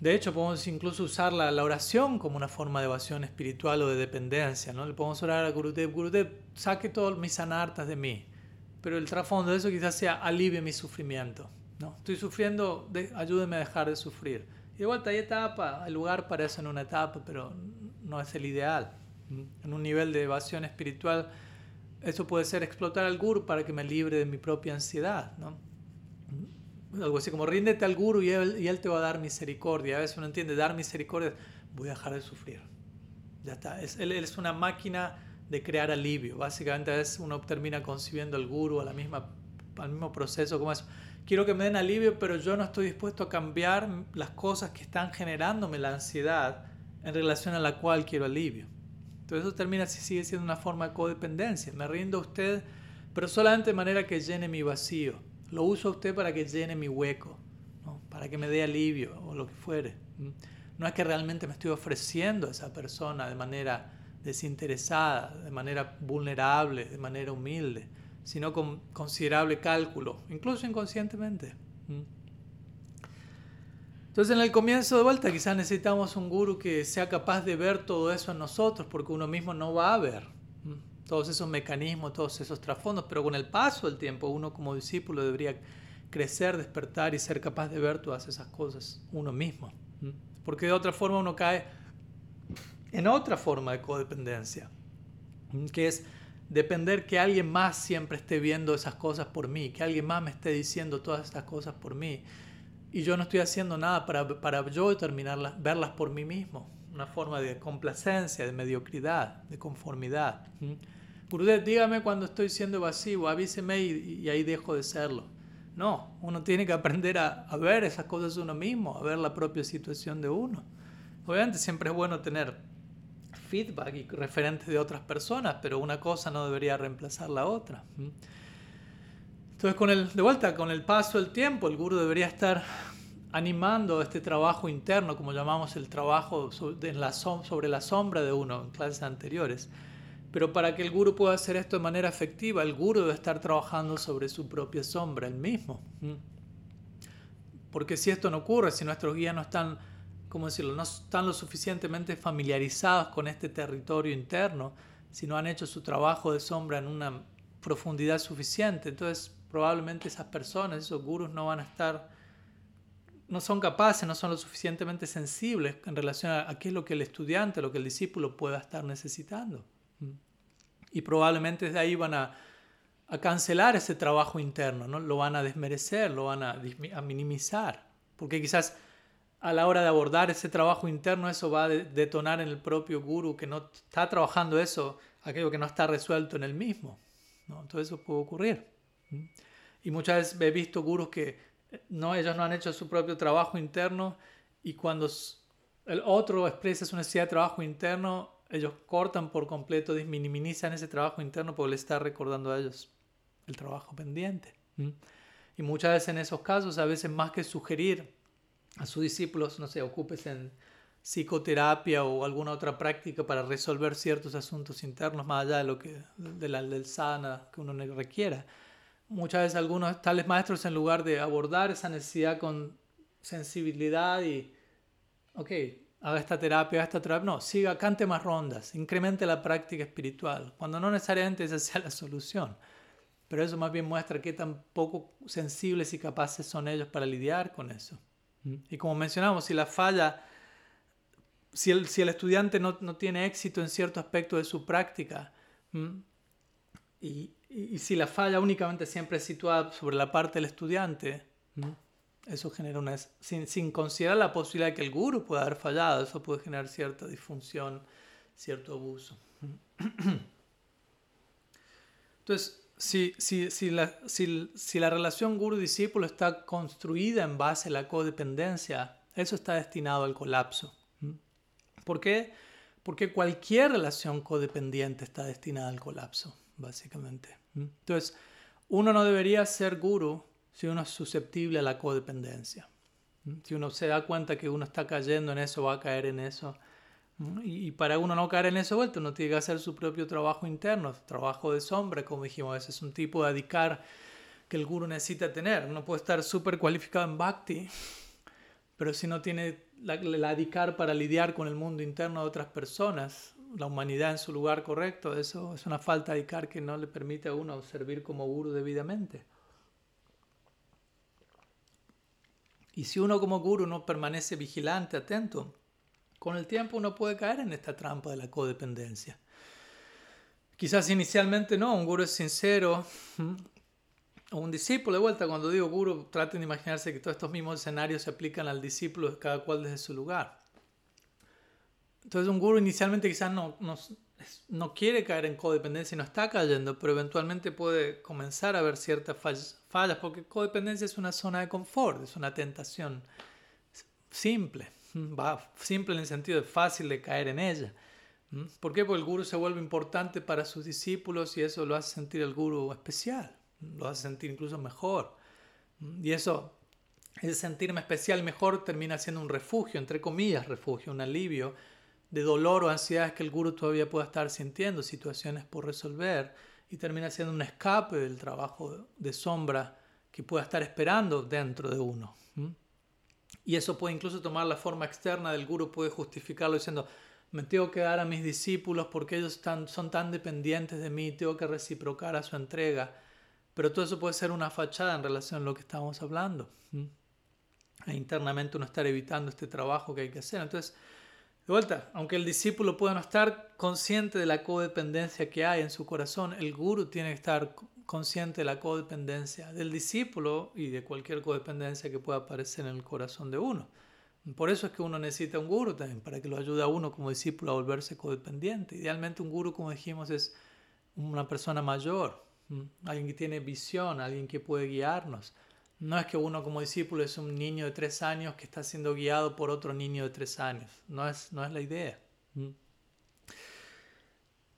De hecho, podemos incluso usar la, oración como una forma de evasión espiritual o de dependencia. ¿no? Le podemos orar a Gurudev, Gurudev, saque todos mis anartas de mí. Pero el trasfondo de eso quizás sea alivie mi sufrimiento. ¿no? Estoy sufriendo, ayúdeme a dejar de sufrir. Y de vuelta hay etapa, hay lugar para eso en una etapa, pero no es el ideal. En un nivel de evasión espiritual, eso puede ser explotar al guru para que me libre de mi propia ansiedad. ¿no? algo así como ríndete al guru y él, te va a dar misericordia. A veces uno entiende, dar misericordia, voy a dejar de sufrir. Ya está, es, él, es una máquina de crear alivio. Básicamente a veces uno termina concibiendo al guru a al mismo proceso como eso. Quiero que me den alivio, pero yo no estoy dispuesto a cambiar las cosas que están generándome la ansiedad en relación a la cual quiero alivio. Entonces eso termina si sigue siendo una forma de codependencia. Me rindo a usted, pero solamente de manera que llene mi vacío lo uso a usted para que llene mi hueco, para que me dé alivio o lo que fuere. No es que realmente me estoy ofreciendo a esa persona de manera desinteresada, de manera vulnerable, de manera humilde, sino con considerable cálculo, incluso inconscientemente. Entonces en el comienzo de vuelta quizás necesitamos un guru que sea capaz de ver todo eso en nosotros porque uno mismo no va a ver todos esos mecanismos, todos esos trasfondos, pero con el paso del tiempo uno como discípulo debería crecer, despertar y ser capaz de ver todas esas cosas uno mismo. Porque de otra forma uno cae en otra forma de codependencia, que es depender que alguien más siempre esté viendo esas cosas por mí, que alguien más me esté diciendo todas estas cosas por mí, y yo no estoy haciendo nada para, para yo terminarlas, verlas por mí mismo, una forma de complacencia, de mediocridad, de conformidad. Gurudev, dígame cuando estoy siendo evasivo, avíseme y, ahí dejo de serlo. No, uno tiene que aprender a, ver esas cosas uno mismo, a ver la propia situación de uno. Obviamente siempre es bueno tener feedback y referentes de otras personas, pero una cosa no debería reemplazar la otra. Entonces, con el, de vuelta, con el paso del tiempo, el guru debería estar animando este trabajo interno, como llamamos el trabajo sobre la, sobre la sombra de uno en clases anteriores pero para que el guru pueda hacer esto de manera efectiva, el guru debe estar trabajando sobre su propia sombra, él mismo. Porque si esto no ocurre, si nuestros guías no están, ¿cómo decirlo?, no están lo suficientemente familiarizados con este territorio interno, si no han hecho su trabajo de sombra en una profundidad suficiente, entonces probablemente esas personas, esos gurus no van a estar, no son capaces, no son lo suficientemente sensibles en relación a, qué es lo que el estudiante, lo que el discípulo pueda estar necesitando. Y probablemente desde ahí van a, cancelar ese trabajo interno, ¿no? lo van a desmerecer, lo van a, minimizar, porque quizás a la hora de abordar ese trabajo interno eso va a detonar en el propio guru que no está trabajando eso, aquello que no está resuelto en el mismo. ¿No? Entonces eso puede ocurrir. Y muchas veces he visto gurus que no, ellos no han hecho su propio trabajo interno y cuando el otro expresa su necesidad de trabajo interno, ellos cortan por completo, minimizan ese trabajo interno porque le está recordando a ellos el trabajo pendiente. Y muchas veces en esos casos, a veces más que sugerir a sus discípulos, no sé, ocupes en psicoterapia o alguna otra práctica para resolver ciertos asuntos internos más allá de lo que de la del sana que uno requiera. Muchas veces algunos tales maestros en lugar de abordar esa necesidad con sensibilidad y, ok, haga esta terapia, haga esta terapia, no, siga, cante más rondas, incremente la práctica espiritual, cuando no necesariamente esa sea la solución. Pero eso más bien muestra qué tan poco sensibles y capaces son ellos para lidiar con eso. Y como mencionamos, si la falla si el, si el estudiante no, no, tiene éxito en cierto aspecto de su práctica y, y, si la falla únicamente siempre es situada sobre la parte del estudiante, eso genera una... Sin, sin, considerar la posibilidad de que el guru pueda haber fallado, eso puede generar cierta disfunción, cierto abuso. Entonces, si, si, si, la, si, si la relación guru-discípulo está construida en base a la codependencia, eso está destinado al colapso. ¿Por qué? Porque cualquier relación codependiente está destinada al colapso, básicamente. Entonces, uno no debería ser guru si uno es susceptible a la codependencia. Si uno se da cuenta que uno está cayendo en eso, va a caer en eso. Y para uno no caer en eso, vuelto, uno tiene que hacer su propio trabajo interno, trabajo de sombra, como dijimos, ese es un tipo de adicar que el guru necesita tener. Uno puede estar súper cualificado en bhakti, pero si no tiene la, la para lidiar con el mundo interno de otras personas, la humanidad en su lugar correcto, eso es una falta de adicar que no le permite a uno servir como guru debidamente. Y si uno como guru no permanece vigilante, atento, con el tiempo uno puede caer en esta trampa de la codependencia. Quizás inicialmente no, un guru es sincero, o un discípulo, de vuelta, cuando digo guru, traten de imaginarse que todos estos mismos escenarios se aplican al discípulo, cada cual desde su lugar. Entonces un guru inicialmente quizás no, no, no quiere caer en codependencia y no está cayendo, pero eventualmente puede comenzar a ver ciertas fallas, porque codependencia es una zona de confort, es una tentación simple, va simple en el sentido de fácil de caer en ella. ¿Por qué? Porque el guru se vuelve importante para sus discípulos y eso lo hace sentir el guru especial lo hace sentir incluso mejor. Y eso, ese sentirme especial mejor termina siendo un refugio, entre comillas, refugio, un alivio de dolor o ansiedades que el guru todavía pueda estar sintiendo, situaciones por resolver, y termina siendo un escape del trabajo de sombra que pueda estar esperando dentro de uno. Y eso puede incluso tomar la forma externa del guru, puede justificarlo diciendo, me tengo que dar a mis discípulos porque ellos están, son tan dependientes de mí, tengo que reciprocar a su entrega. Pero todo eso puede ser una fachada en relación a lo que estamos hablando. E internamente uno estar evitando este trabajo que hay que hacer. Entonces, de vuelta, aunque el discípulo pueda no estar consciente de la codependencia que hay en su corazón, el guru tiene que estar consciente de la codependencia del discípulo y de cualquier codependencia que pueda aparecer en el corazón de uno. Por eso es que uno necesita un guru también, para que lo ayude a uno como discípulo a volverse codependiente. Idealmente un guru, como dijimos, es una persona mayor, alguien que tiene visión, alguien que puede guiarnos. No es que uno como discípulo es un niño de tres años que está siendo guiado por otro niño de tres años. No es, no es la idea.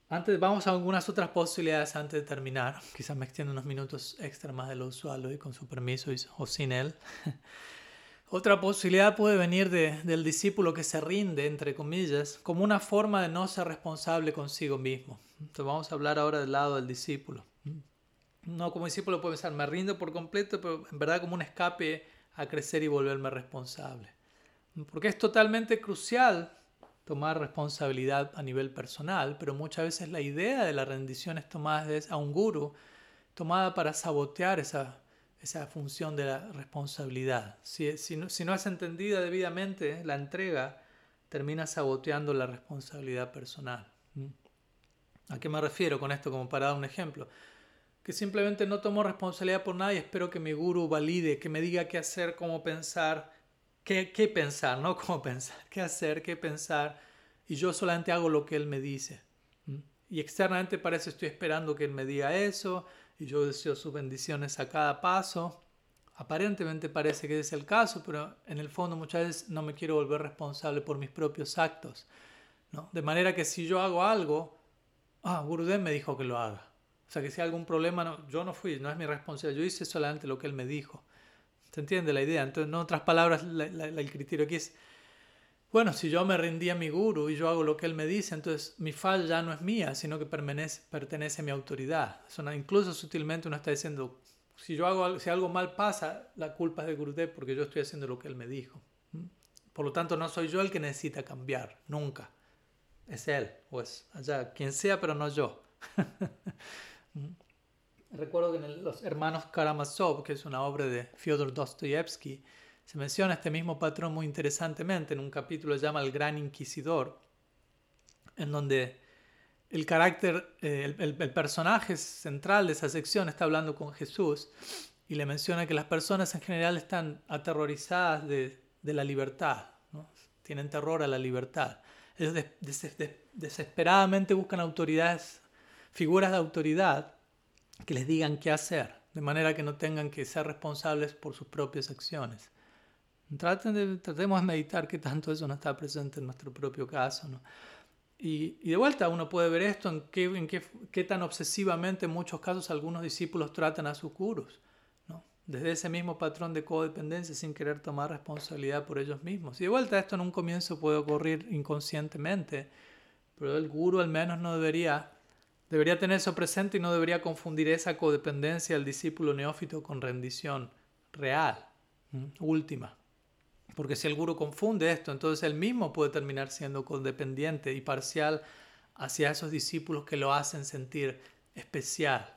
Antes, vamos a algunas otras posibilidades antes de terminar. Quizás me extiendo unos minutos extra más de lo usual hoy con su permiso o sin él. Otra posibilidad puede venir de, del discípulo que se rinde, entre comillas, como una forma de no ser responsable consigo mismo. Entonces vamos a hablar ahora del lado del discípulo. No como discípulo puede pensar, me rindo por completo, pero en verdad como un escape a crecer y volverme responsable. Porque es totalmente crucial tomar responsabilidad a nivel personal, pero muchas veces la idea de la rendición es tomada a un guru, tomada para sabotear esa, esa función de la responsabilidad. Si, si, no, si no es entendida debidamente, la entrega termina saboteando la responsabilidad personal. ¿A qué me refiero con esto como para dar un ejemplo? Que simplemente no tomo responsabilidad por nada y espero que mi guru valide, que me diga qué hacer, cómo pensar, qué, qué pensar, no cómo pensar, qué hacer, qué pensar, y yo solamente hago lo que él me dice. Y externamente parece estoy esperando que él me diga eso, y yo deseo sus bendiciones a cada paso. Aparentemente parece que es el caso, pero en el fondo muchas veces no me quiero volver responsable por mis propios actos. ¿no? De manera que si yo hago algo, ah, Gurudev me dijo que lo haga. O sea, que si hay algún problema, no, yo no fui, no es mi responsabilidad, yo hice solamente lo que él me dijo. ¿Se entiende la idea? Entonces, en otras palabras, el criterio aquí es, bueno, si yo me rendí a mi guru y yo hago lo que él me dice, entonces mi falla ya no es mía, sino que pertenece, pertenece a mi autoridad. incluso sutilmente uno está diciendo, si, yo hago, si algo mal pasa, la culpa es de Gurudev porque yo estoy haciendo lo que él me dijo. Por lo tanto, no soy yo el que necesita cambiar, nunca. Es él, o es allá, quien sea, pero no yo. Recuerdo que en Los Hermanos Karamazov, que es una obra de Fyodor Dostoyevsky, se menciona este mismo patrón muy interesantemente. En un capítulo se llama El Gran Inquisidor, en donde el carácter, eh, el, personaje central de esa sección está hablando con Jesús y le menciona que las personas en general están aterrorizadas de, la libertad, tienen terror a la libertad. Desesperadamente buscan autoridades, figuras de autoridad que les digan qué hacer, de manera que no tengan que ser responsables por sus propias acciones. Traten de, tratemos de meditar que tanto eso no está presente en nuestro propio caso. ¿no? Y, y, de vuelta uno puede ver esto en, qué, en qué, qué, tan obsesivamente en muchos casos algunos discípulos tratan a sus gurus. ¿no? Desde ese mismo patrón de codependencia sin querer tomar responsabilidad por ellos mismos. Y de vuelta esto en un comienzo puede ocurrir inconscientemente, pero el guru al menos no debería Debería tener eso presente y no debería confundir esa codependencia del discípulo neófito con rendición real, última. Porque si el guru confunde esto, entonces él mismo puede terminar siendo codependiente y parcial hacia esos discípulos que lo hacen sentir especial.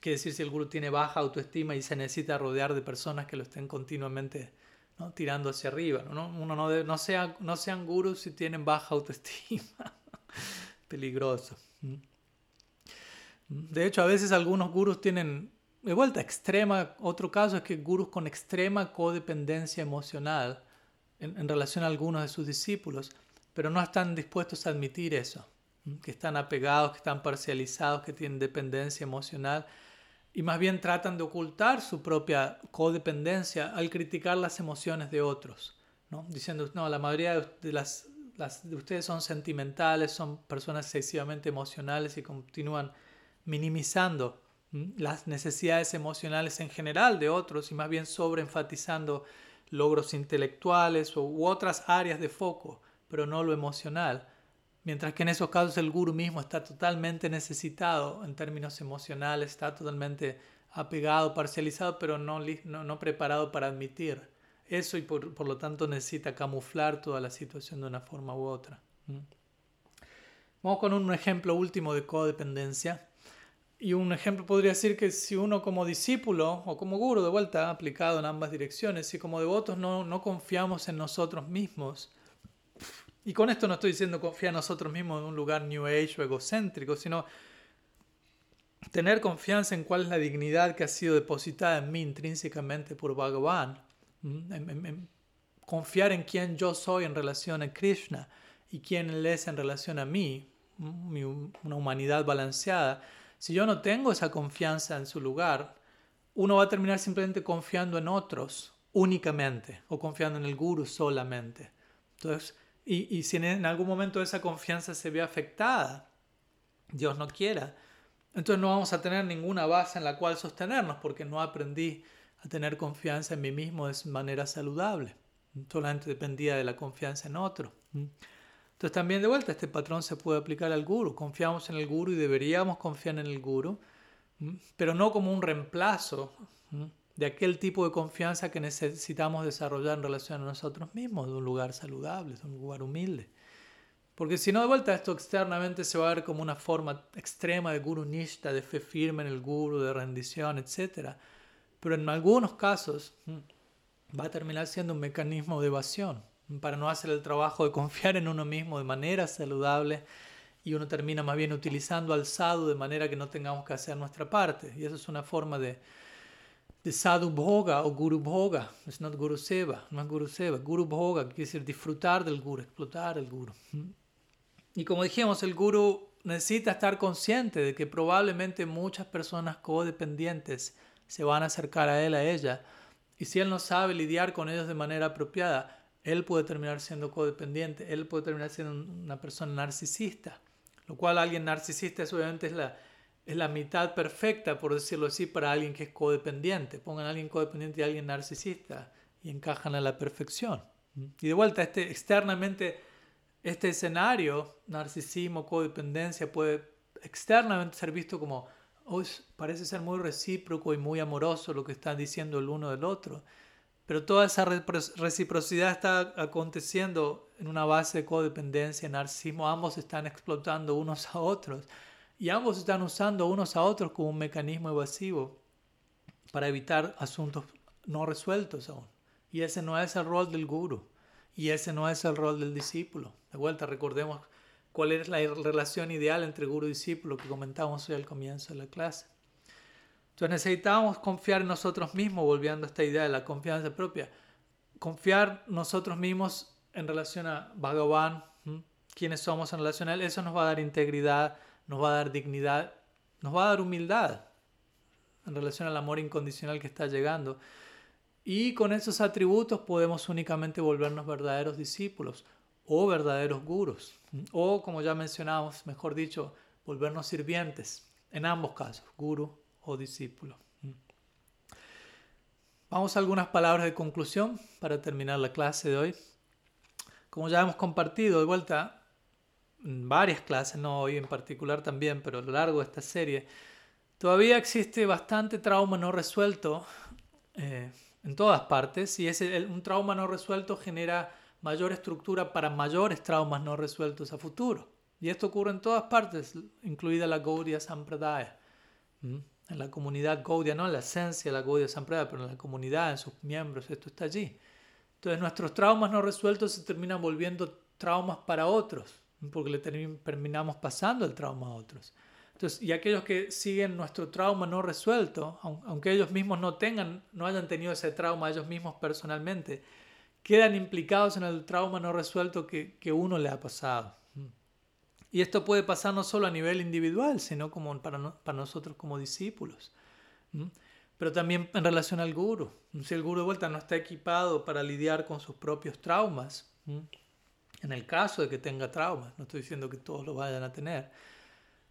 Quiere decir, si el guru tiene baja autoestima y se necesita rodear de personas que lo estén continuamente ¿no? tirando hacia arriba. ¿no? Uno no, no, sea, no sean gurus si tienen baja autoestima. Peligroso. De hecho, a veces algunos gurus tienen de vuelta extrema. Otro caso es que gurus con extrema codependencia emocional en, relación a algunos de sus discípulos, pero no están dispuestos a admitir eso, que están apegados, que están parcializados, que tienen dependencia emocional y más bien tratan de ocultar su propia codependencia al criticar las emociones de otros, ¿no? diciendo, no, la mayoría de las de ustedes son sentimentales, son personas excesivamente emocionales y continúan minimizando las necesidades emocionales en general de otros y más bien sobreenfatizando logros intelectuales u otras áreas de foco, pero no lo emocional. Mientras que en esos casos el guru mismo está totalmente necesitado en términos emocionales, está totalmente apegado, parcializado, pero no, no, no preparado para admitir eso y por, por, lo tanto necesita camuflar toda la situación de una forma u otra. Vamos con un ejemplo último de codependencia. Y un ejemplo podría decir que si uno como discípulo o como guru de vuelta aplicado en ambas direcciones, si como devotos no, no confiamos en nosotros mismos, y con esto no estoy diciendo confiar en nosotros mismos en un lugar New Age o egocéntrico, sino tener confianza en cuál es la dignidad que ha sido depositada en mí intrínsecamente por Bhagavan confiar en quién yo soy en relación a Krishna y quién Él es en relación a mí, una humanidad balanceada, si yo no tengo esa confianza en su lugar, uno va a terminar simplemente confiando en otros únicamente o confiando en el guru solamente. Entonces, y, y si en algún momento esa confianza se ve afectada, Dios no quiera, entonces no vamos a tener ninguna base en la cual sostenernos porque no aprendí a tener confianza en mí mismo de manera saludable. Solamente dependía de la confianza en otro. Entonces también de vuelta este patrón se puede aplicar al guru. Confiamos en el guru y deberíamos confiar en el guru, pero no como un reemplazo de aquel tipo de confianza que necesitamos desarrollar en relación a nosotros mismos, de un lugar saludable, de un lugar humilde. Porque si no, de vuelta esto externamente se va a ver como una forma extrema de guru nishta, de fe firme en el guru, de rendición, etcétera pero en algunos casos mm, va a terminar siendo un mecanismo de evasión para no hacer el trabajo de confiar en uno mismo de manera saludable y uno termina más bien utilizando al sadhu de manera que no tengamos que hacer nuestra parte. Y eso es una forma de, de sadhu bhoga o guru bhoga. Es no guru seva, no es guru seva. Guru bhoga quiere decir disfrutar del guru, explotar el guru. Y como dijimos, el guru necesita estar consciente de que probablemente muchas personas codependientes se van a acercar a él, a ella. Y si él no sabe lidiar con ellos de manera apropiada, él puede terminar siendo codependiente, él puede terminar siendo una persona narcisista. Lo cual alguien narcisista es obviamente es la, es la mitad perfecta, por decirlo así, para alguien que es codependiente. Pongan a alguien codependiente y a alguien narcisista y encajan a la perfección. Y de vuelta, este, externamente, este escenario, narcisismo, codependencia, puede externamente ser visto como, parece ser muy recíproco y muy amoroso lo que están diciendo el uno del otro. Pero toda esa reciprocidad está aconteciendo en una base de codependencia, narcisismo. Ambos están explotando unos a otros. Y ambos están usando unos a otros como un mecanismo evasivo para evitar asuntos no resueltos aún. Y ese no es el rol del guru. Y ese no es el rol del discípulo. De vuelta, recordemos cuál es la relación ideal entre guru y discípulo que comentamos hoy al comienzo de la clase. Entonces necesitamos confiar en nosotros mismos, volviendo a esta idea de la confianza propia. Confiar nosotros mismos en relación a Bhagavan, quiénes somos en relación a él, eso nos va a dar integridad, nos va a dar dignidad, nos va a dar humildad en relación al amor incondicional que está llegando. Y con esos atributos podemos únicamente volvernos verdaderos discípulos o verdaderos gurus. O, como ya mencionamos, mejor dicho, volvernos sirvientes. En ambos casos, guru o discípulo. Vamos a algunas palabras de conclusión para terminar la clase de hoy. Como ya hemos compartido de vuelta, varias clases, no hoy en particular también, pero a lo largo de esta serie, todavía existe bastante trauma no resuelto eh, en todas partes y ese, un trauma no resuelto genera mayor estructura para mayores traumas no resueltos a futuro. Y esto ocurre en todas partes, incluida la Gaudiya Sampradaya. En la comunidad Gaudiya, no en la esencia de la Gaudiya Sampradaya, pero en la comunidad, en sus miembros, esto está allí. Entonces nuestros traumas no resueltos se terminan volviendo traumas para otros porque le terminamos pasando el trauma a otros. Entonces, y aquellos que siguen nuestro trauma no resuelto, aunque ellos mismos no tengan, no hayan tenido ese trauma ellos mismos personalmente, quedan implicados en el trauma no resuelto que, que uno le ha pasado. Y esto puede pasar no solo a nivel individual, sino como para, nosotros como discípulos. Pero también en relación al guru. Si el guru de vuelta no está equipado para lidiar con sus propios traumas, en el caso de que tenga traumas, no estoy diciendo que todos lo vayan a tener,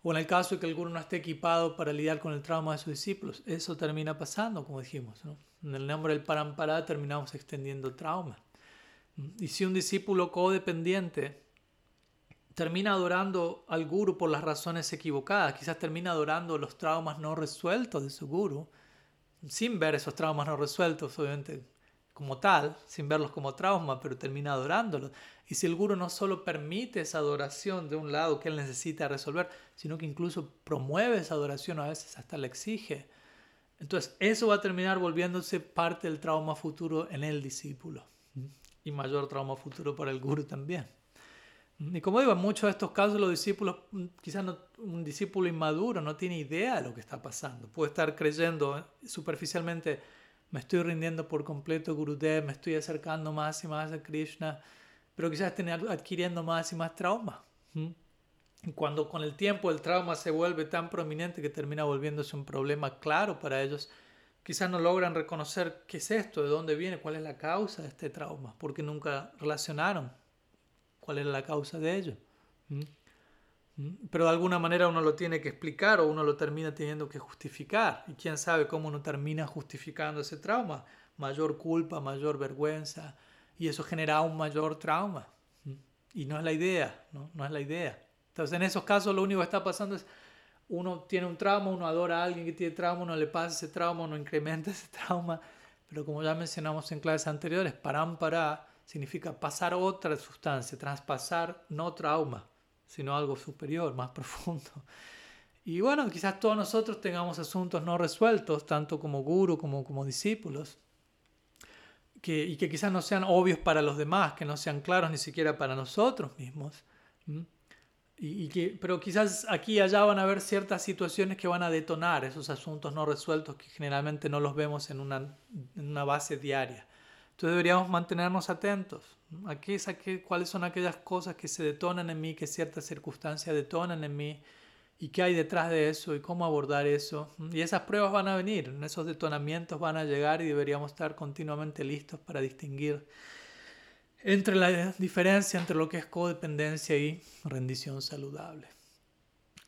o en el caso de que alguno no esté equipado para lidiar con el trauma de sus discípulos, eso termina pasando, como dijimos. En el nombre del Parampara terminamos extendiendo trauma. Y si un discípulo codependiente termina adorando al guru por las razones equivocadas, quizás termina adorando los traumas no resueltos de su guru, sin ver esos traumas no resueltos, obviamente como tal, sin verlos como trauma, pero termina adorándolos. Y si el guru no solo permite esa adoración de un lado que él necesita resolver, sino que incluso promueve esa adoración, a veces hasta la exige, entonces eso va a terminar volviéndose parte del trauma futuro en el discípulo. Y mayor trauma futuro para el guru también. Y como digo, en muchos de estos casos los discípulos, quizás un discípulo inmaduro no tiene idea de lo que está pasando. Puede estar creyendo superficialmente me estoy rindiendo por completo Gurudev, me estoy acercando más y más a Krishna, pero quizás estén adquiriendo más y más trauma. Cuando con el tiempo el trauma se vuelve tan prominente que termina volviéndose un problema claro para ellos, quizás no logran reconocer qué es esto, de dónde viene, cuál es la causa de este trauma, porque nunca relacionaron cuál era la causa de ello. Pero de alguna manera uno lo tiene que explicar o uno lo termina teniendo que justificar. Y quién sabe cómo uno termina justificando ese trauma. Mayor culpa, mayor vergüenza. Y eso genera un mayor trauma. Y no es la idea, ¿no? no es la idea. Entonces en esos casos lo único que está pasando es uno tiene un trauma, uno adora a alguien que tiene trauma, uno le pasa ese trauma, uno incrementa ese trauma. Pero como ya mencionamos en clases anteriores, parámpara significa pasar otra sustancia, traspasar no trauma sino algo superior, más profundo. Y bueno, quizás todos nosotros tengamos asuntos no resueltos, tanto como guru como como discípulos, que, y que quizás no sean obvios para los demás, que no sean claros ni siquiera para nosotros mismos. Y, que, pero quizás aquí y allá van a haber ciertas situaciones que van a detonar esos asuntos no resueltos que generalmente no los vemos en una, en una base diaria. Entonces deberíamos mantenernos atentos. Aquí es aquí, cuáles son aquellas cosas que se detonan en mí, que ciertas circunstancias detonan en mí y qué hay detrás de eso y cómo abordar eso. Y esas pruebas van a venir, esos detonamientos van a llegar y deberíamos estar continuamente listos para distinguir entre la diferencia entre lo que es codependencia y rendición saludable.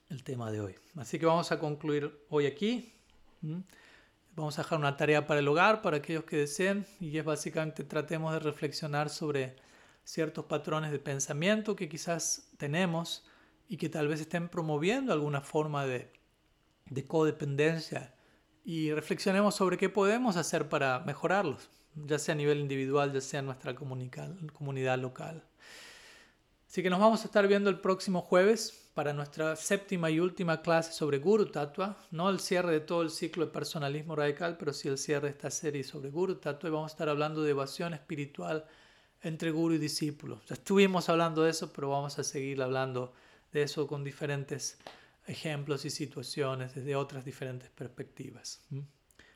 el tema de hoy. Así que vamos a concluir hoy aquí. Vamos a dejar una tarea para el hogar, para aquellos que deseen, y es básicamente tratemos de reflexionar sobre ciertos patrones de pensamiento que quizás tenemos y que tal vez estén promoviendo alguna forma de, de codependencia y reflexionemos sobre qué podemos hacer para mejorarlos, ya sea a nivel individual, ya sea en nuestra comunidad local. Así que nos vamos a estar viendo el próximo jueves para nuestra séptima y última clase sobre Guru Tattva, no el cierre de todo el ciclo de personalismo radical, pero sí el cierre de esta serie sobre Guru Tattva y vamos a estar hablando de evasión espiritual entre Guru y discípulo. Ya estuvimos hablando de eso, pero vamos a seguir hablando de eso con diferentes ejemplos y situaciones desde otras diferentes perspectivas.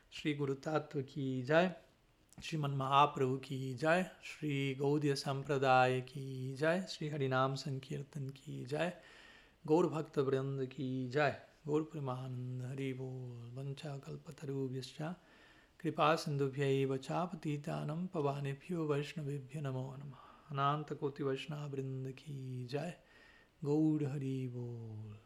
Sri Guru Tattva ki jai. श्रीमन महाप्रभु की जय श्री गौद्य संप्रदाय की जय श्री हरिनाम संकीर्तन की जय गौर भक्त वृंद की जय गौर प्रेमानंद हरि बोल वंशा कल्पतरुभ्यश्च कृपा सिंधुभ्य चापतीतानम पवानेभ्यो वैष्णवेभ्यो नमो नमः। अनंत कोटि वैष्णव वृंद की जय गौर हरि बोल